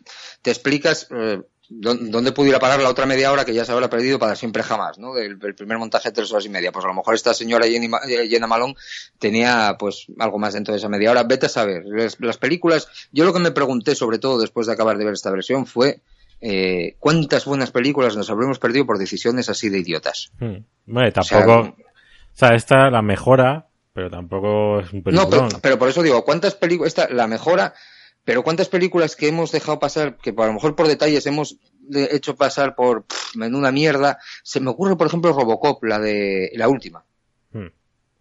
te explicas eh, dónde pudiera parar la otra media hora que ya se habrá perdido para siempre jamás, ¿no? Del, del, primer montaje de tres horas y media. Pues a lo mejor esta señora Jenny, Jenna Malone tenía pues algo más dentro de esa media hora. Vete a saber. Las, las películas, yo lo que me pregunté sobre todo después de acabar de ver esta versión fue eh, cuántas buenas películas nos habremos perdido por decisiones así de idiotas. Hmm. Tampoco. O sea, o sea, esta, la mejora, pero tampoco es un No, peliculón. pero, pero por eso digo, ¿cuántas películas, esta, la mejora, pero cuántas películas que hemos dejado pasar, que a lo mejor por detalles hemos hecho pasar por pff, menuda mierda, se me ocurre, por ejemplo, Robocop, la de, la última. Hmm.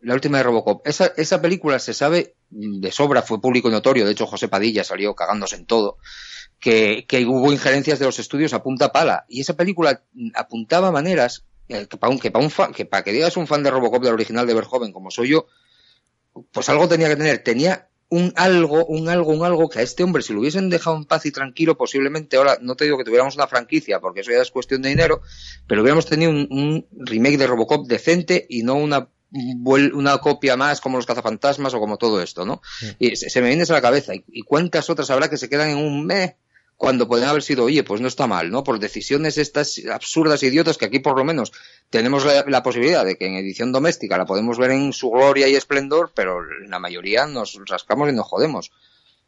La última de Robocop. Esa, esa película se sabe mm, de sobra, fue público y notorio. De hecho, José Padilla salió cagándose en todo. Que, que hubo injerencias de los estudios a punta pala. Y esa película mm, apuntaba maneras eh, que para un, que para un fan, que para que digas un fan de Robocop del original de Verhoeven como soy yo, pues algo tenía que tener. Tenía un algo, un algo, un algo que a este hombre, si lo hubiesen dejado en paz y tranquilo, posiblemente ahora, no te digo que tuviéramos una franquicia, porque eso ya es cuestión de dinero, pero hubiéramos tenido un, un remake de Robocop decente y no una una copia más como los cazafantasmas o como todo esto, ¿no? Y se, me viene a la cabeza. ¿Y, y cuántas otras habrá que se quedan en un mes cuando pueden haber sido, oye, pues no está mal, ¿no? Por decisiones estas absurdas e idiotas que aquí por lo menos tenemos la, la posibilidad de que en edición doméstica la podemos ver en su gloria y esplendor, pero la mayoría nos rascamos y nos jodemos.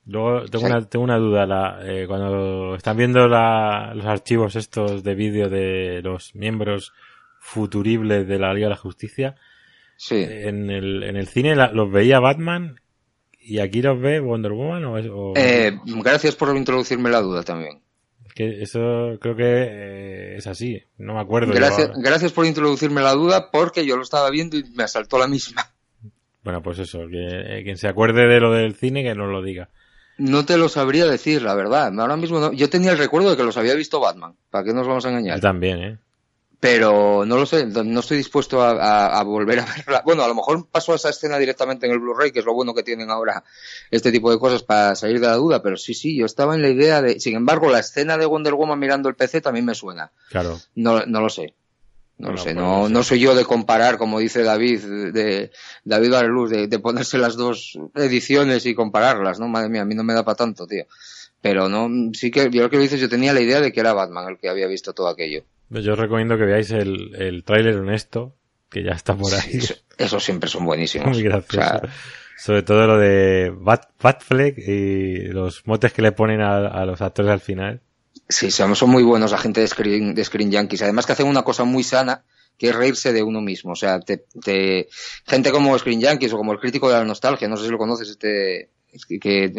Luego tengo, una, tengo una duda. La, eh, cuando están viendo la- los archivos estos de vídeo de los miembros futuribles de la Liga de la Justicia, Sí. en el, en el cine la- los veía Batman y aquí los ve Wonder Woman o, es- o- Eh, gracias por introducirme la duda también. es que eso creo que eh, es así. No me acuerdo. Gracias, gracias por introducirme la duda porque yo lo estaba viendo y me asaltó la misma. Bueno, pues eso, que eh, quien se acuerde de lo del cine que nos lo diga. No te lo sabría decir, la verdad. Ahora mismo no. Yo tenía el recuerdo de que los había visto Batman. ¿Para qué nos vamos a engañar? Yo también, ¿eh? Pero no lo sé, no estoy dispuesto a, a- a volver a verla. Bueno, a lo mejor paso a esa escena directamente en el Blu-ray, que es lo bueno que tienen ahora este tipo de cosas para salir de la duda. Pero sí, sí, yo estaba en la idea de. Sin embargo, la escena de Wonder Woman mirando el PC también me suena. Claro. No, no lo sé. No Bueno, lo sé, pues no, no soy yo de comparar, como dice David, de David Bareluz, de, de ponerse las dos ediciones y compararlas, ¿no? Madre mía, a mí no me da para tanto, tío. Pero no, sí que, yo lo que lo dices, yo tenía la idea de que era Batman el que había visto todo aquello. Yo os recomiendo que veáis el, el tráiler honesto, que ya está por ahí. Eso, esos siempre son buenísimos. Muy gracioso. O sea, Sobre todo lo de Bat, Batfleck y los motes que le ponen a, a los actores al final. sí, son, son muy buenos la gente de Screen, de Screen Yankees. Además que hacen una cosa muy sana, que es reírse de uno mismo. O sea, te, te- gente como Screen Yankees o como el crítico de la nostalgia, no sé si lo conoces, este, que, que-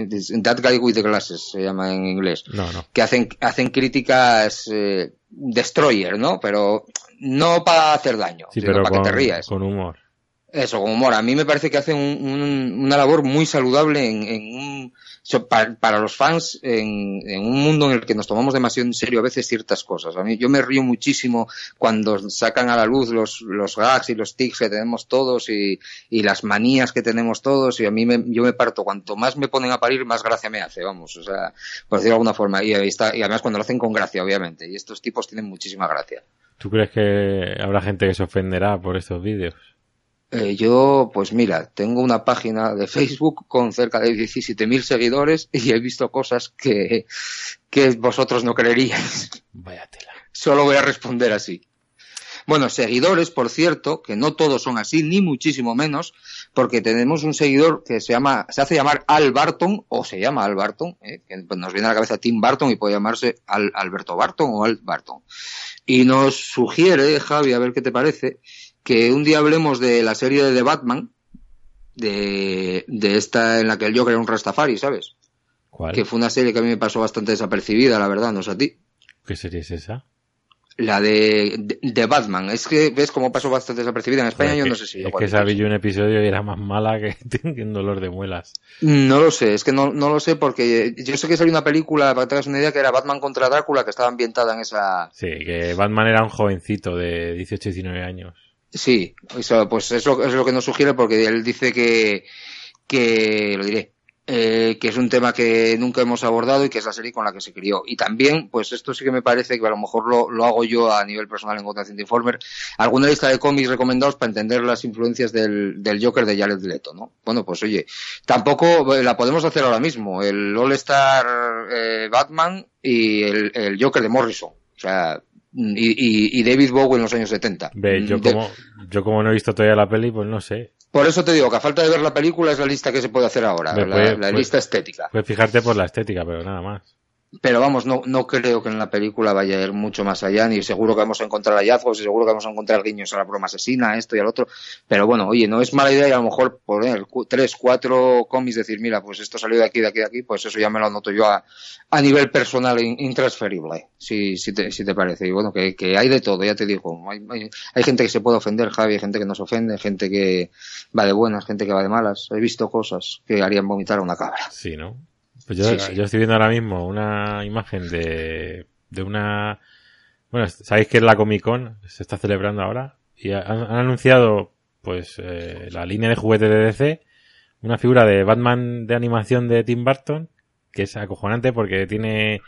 That Guy with the Glasses se llama en inglés. No, no. que hacen, hacen críticas eh, destroyer, ¿no? Pero no para hacer daño, Sí, sino pero para con, que te rías. con humor. Eso, con humor. A mí me parece que hacen un- un- una labor muy saludable en, en un, para, los fans en, un mundo en el que nos tomamos demasiado en serio a veces ciertas cosas. A mí, yo me río muchísimo cuando sacan a la luz los, los gags y los tics que tenemos todos y, y las manías que tenemos todos y a mí me, yo me parto. Cuanto más me ponen a parir, más gracia me hace, vamos. O sea, por decirlo de alguna forma. Y, ahí está, y además cuando lo hacen con gracia, obviamente. Y estos tipos tienen muchísima gracia. ¿Tú crees que habrá gente que se ofenderá por estos vídeos? Eh, yo, pues mira, tengo una página de Facebook con cerca de 17.000 seguidores y he visto cosas que, que vosotros no creeríais. Váyatela. Solo voy a responder así. Bueno, seguidores, por cierto, que no todos son así, ni muchísimo menos, porque tenemos un seguidor que se llama, se hace llamar Al Barton, o se llama Al Barton, eh, que pues nos viene a la cabeza Tim Barton y puede llamarse Al, Alberto Barton o Al Barton. Y nos sugiere, Javi, a ver qué te parece, que un día hablemos de la serie de The Batman, de, de esta en la que el Joker era un Rastafari, ¿sabes? ¿Cuál? Que fue una serie que a mí me pasó bastante desapercibida, la verdad, no sé a ti. ¿Qué serie es esa? La de, de, de Batman. Es que ves cómo pasó bastante desapercibida en España, yo no sé si... Es que sabía yo un episodio y era más mala que, un dolor de muelas. No lo sé, es que no, no lo sé porque yo sé que salió una película, para que te hagas una idea, que era Batman contra Drácula, que estaba ambientada en esa... Sí, que Batman era un jovencito de 18 19 años. Sí, eso, pues es lo, es lo que nos sugiere porque él dice que, que lo diré, eh, que es un tema que nunca hemos abordado y que es la serie con la que se crió. Y también, pues esto sí que me parece que a lo mejor lo, lo hago yo a nivel personal en Contación de Informer, alguna lista de cómics recomendados para entender las influencias del, del Joker de Jared Leto, ¿no? Bueno, pues oye, tampoco eh, la podemos hacer ahora mismo, el All Star eh, Batman y el, el Joker de Morrison. O sea, y, y, y David Bowie en los años 70. Ve, yo De- como, yo como no he visto todavía la peli, pues no sé. por eso te digo que a falta de ver la película es la lista que se puede hacer ahora, la, puede- la puede- lista estética. Puedes fijarte por la estética, pero nada más. Pero vamos, no, no creo que en la película vaya a ir mucho más allá, ni seguro que vamos a encontrar hallazgos, y seguro que vamos a encontrar guiños a la broma asesina, esto y al otro, pero bueno, oye, no es mala idea y a lo mejor poner tres, cuatro cómics, decir, mira, pues esto salió de aquí, de aquí, de aquí, pues eso ya me lo anoto yo a, a nivel personal in- intransferible, si, si, te, si te parece. Y bueno, que, que hay de todo, ya te digo, hay, hay, gente que se puede ofender, Javi, gente que no se ofende, gente que va de buenas, gente que va de malas, he visto cosas que harían vomitar a una cabra. Sí, ¿no? Pues yo, Sí, sí. yo estoy viendo ahora mismo una imagen de, de una... Bueno, sabéis que es la Comic Con, se está celebrando ahora, y han, han anunciado, pues, eh, la línea de juguetes de DC, una figura de Batman de animación de Tim Burton, que es acojonante porque tiene...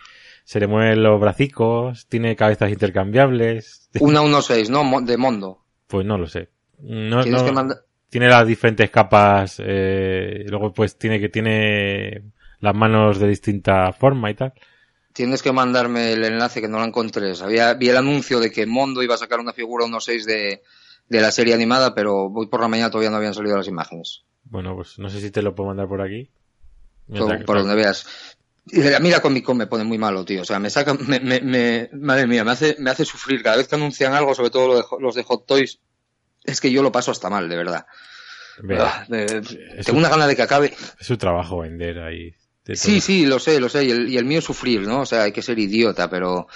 Se le mueven los bracicos, tiene cabezas intercambiables. Una 1.6, ¿no? De Mondo. Pues no lo sé. No, que mandar... tiene las diferentes capas, eh, luego pues tiene que tiene las manos de distinta forma y tal. Tienes que mandarme el enlace que no lo encontré. Sabía, vi el anuncio de que Mondo iba a sacar una figura 1.6 de, de la serie animada, pero hoy por la mañana todavía no habían salido las imágenes. Bueno, pues no sé si te lo puedo mandar por aquí. Por, por donde veas. Y A mí la Comic Con me pone muy malo, tío. O sea, me saca, me, me, me- madre mía, me hace, me hace sufrir cada vez que anuncian algo, sobre todo lo de jo- los de Hot Toys. Es que yo lo paso hasta mal, de verdad. Ve, Ah, de- tengo una gana de que acabe. es su trabajo vender ahí. Sí, sí, lo sé, lo sé. Y el, y el mío sufrir, ¿no? O sea, hay que ser idiota, pero...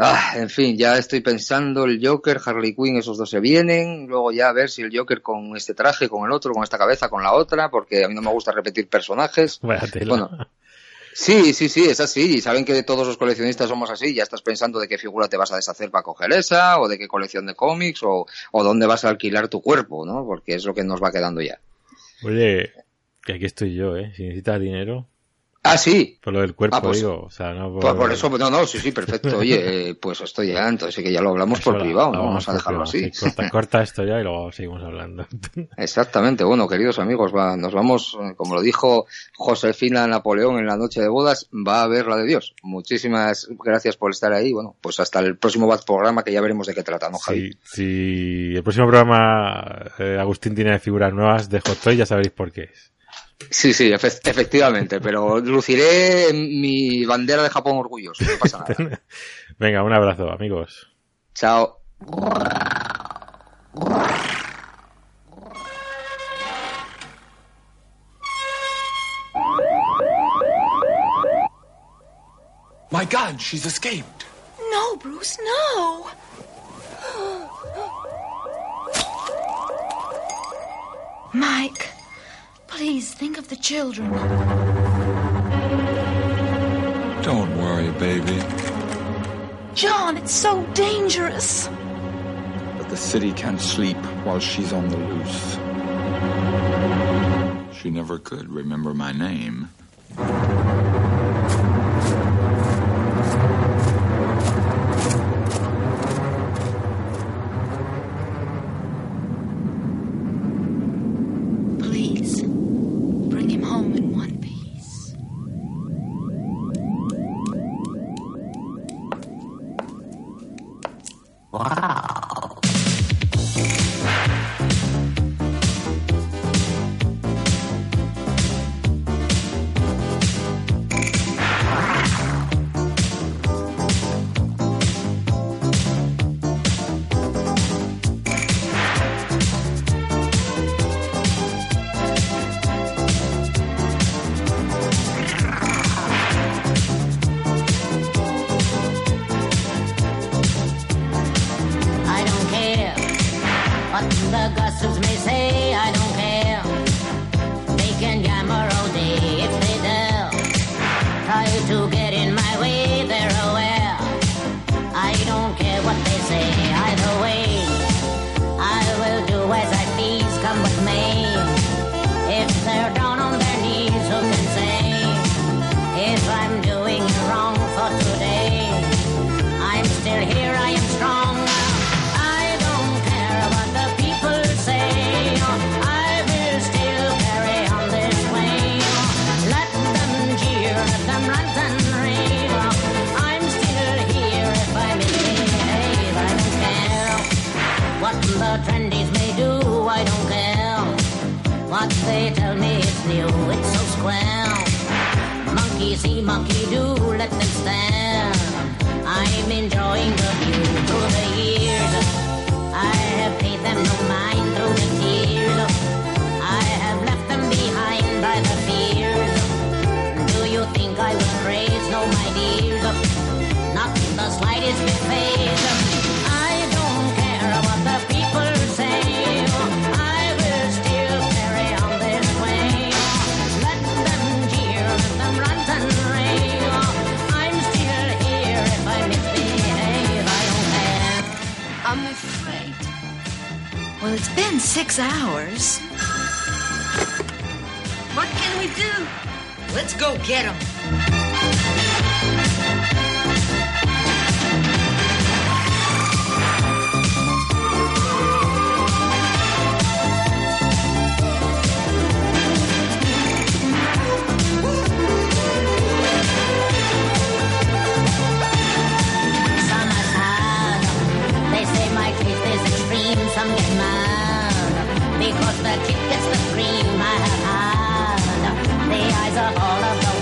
Ah, en fin, ya estoy pensando el Joker, Harley Quinn, esos dos se vienen. Luego ya a ver si el Joker con este traje, con el otro, con esta cabeza, con la otra, porque a mí no me gusta repetir personajes. Bueno, Sí, sí, sí, es así. Y saben que todos los coleccionistas somos así. Ya estás pensando de qué figura te vas a deshacer para coger esa, o de qué colección de cómics, o, o dónde vas a alquilar tu cuerpo, ¿no? Porque es lo que nos va quedando ya. Oye, que aquí estoy yo, ¿eh? Si necesitas dinero, Ah, sí. por lo del cuerpo, Ah, pues- digo. O sea, no por... Pues por eso, no, no, sí, sí, perfecto. Oye, eh, pues esto ya, entonces que ya lo hablamos Eso por privado, ¿no? Vamos a dejarlo privado, así. sí. Corta, corta esto ya y luego seguimos hablando. Exactamente. Bueno, queridos amigos, va, nos vamos, eh, como lo dijo Josefina Napoleón en la noche de bodas, va a ver la de Dios. Muchísimas gracias por estar ahí. Bueno, pues hasta el próximo programa que ya veremos de qué trata, ¿no, Javi? Si, si el próximo programa eh, Agustín tiene figuras nuevas de Hot Toy, ya sabréis por qué es. Sí, sí, efe- efectivamente, pero luciré mi bandera de Japón orgulloso, no pasa nada. Venga, un abrazo, amigos. Chao. My God, she's escaped. No, Bruce, no. Mike, please think of the children. Don't worry, baby. John, it's so dangerous. But the city can't sleep while she's on the loose. She never could remember my name. We do? Let's go get him. Some. They say my taste is extreme. Some get mad because the kid gets the cream I have. The eyes of all of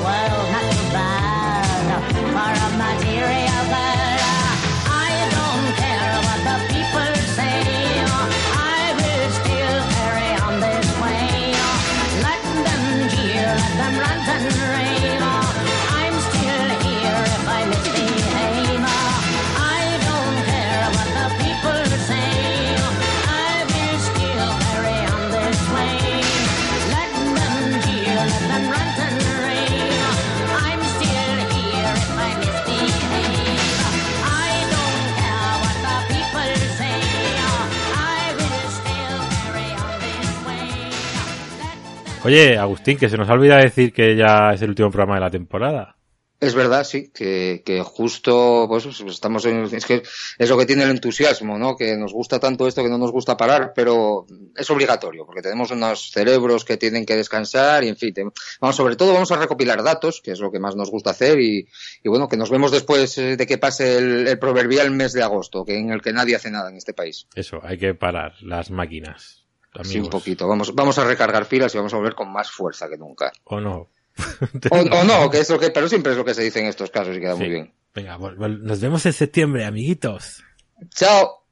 Oye, Agustín, que se nos ha olvidado decir que ya es el último programa de la temporada. Es verdad, sí, que, que justo, pues estamos en, es que es lo que tiene el entusiasmo, ¿no? Que nos gusta tanto esto que no nos gusta parar, pero es obligatorio, porque tenemos unos cerebros que tienen que descansar y, en fin, te- vamos, sobre todo vamos a recopilar datos, que es lo que más nos gusta hacer y, y bueno, que nos vemos después eh, de que pase el, el proverbial mes de agosto, que en el que nadie hace nada en este país. Eso, hay que parar las máquinas. Sí, un poquito. Vamos, vamos a recargar pilas y vamos a volver con más fuerza que nunca. O no. O, o no, que es lo que, pero siempre es lo que se dice en estos casos y queda muy bien. Venga, nos vemos en septiembre, amiguitos. Chao.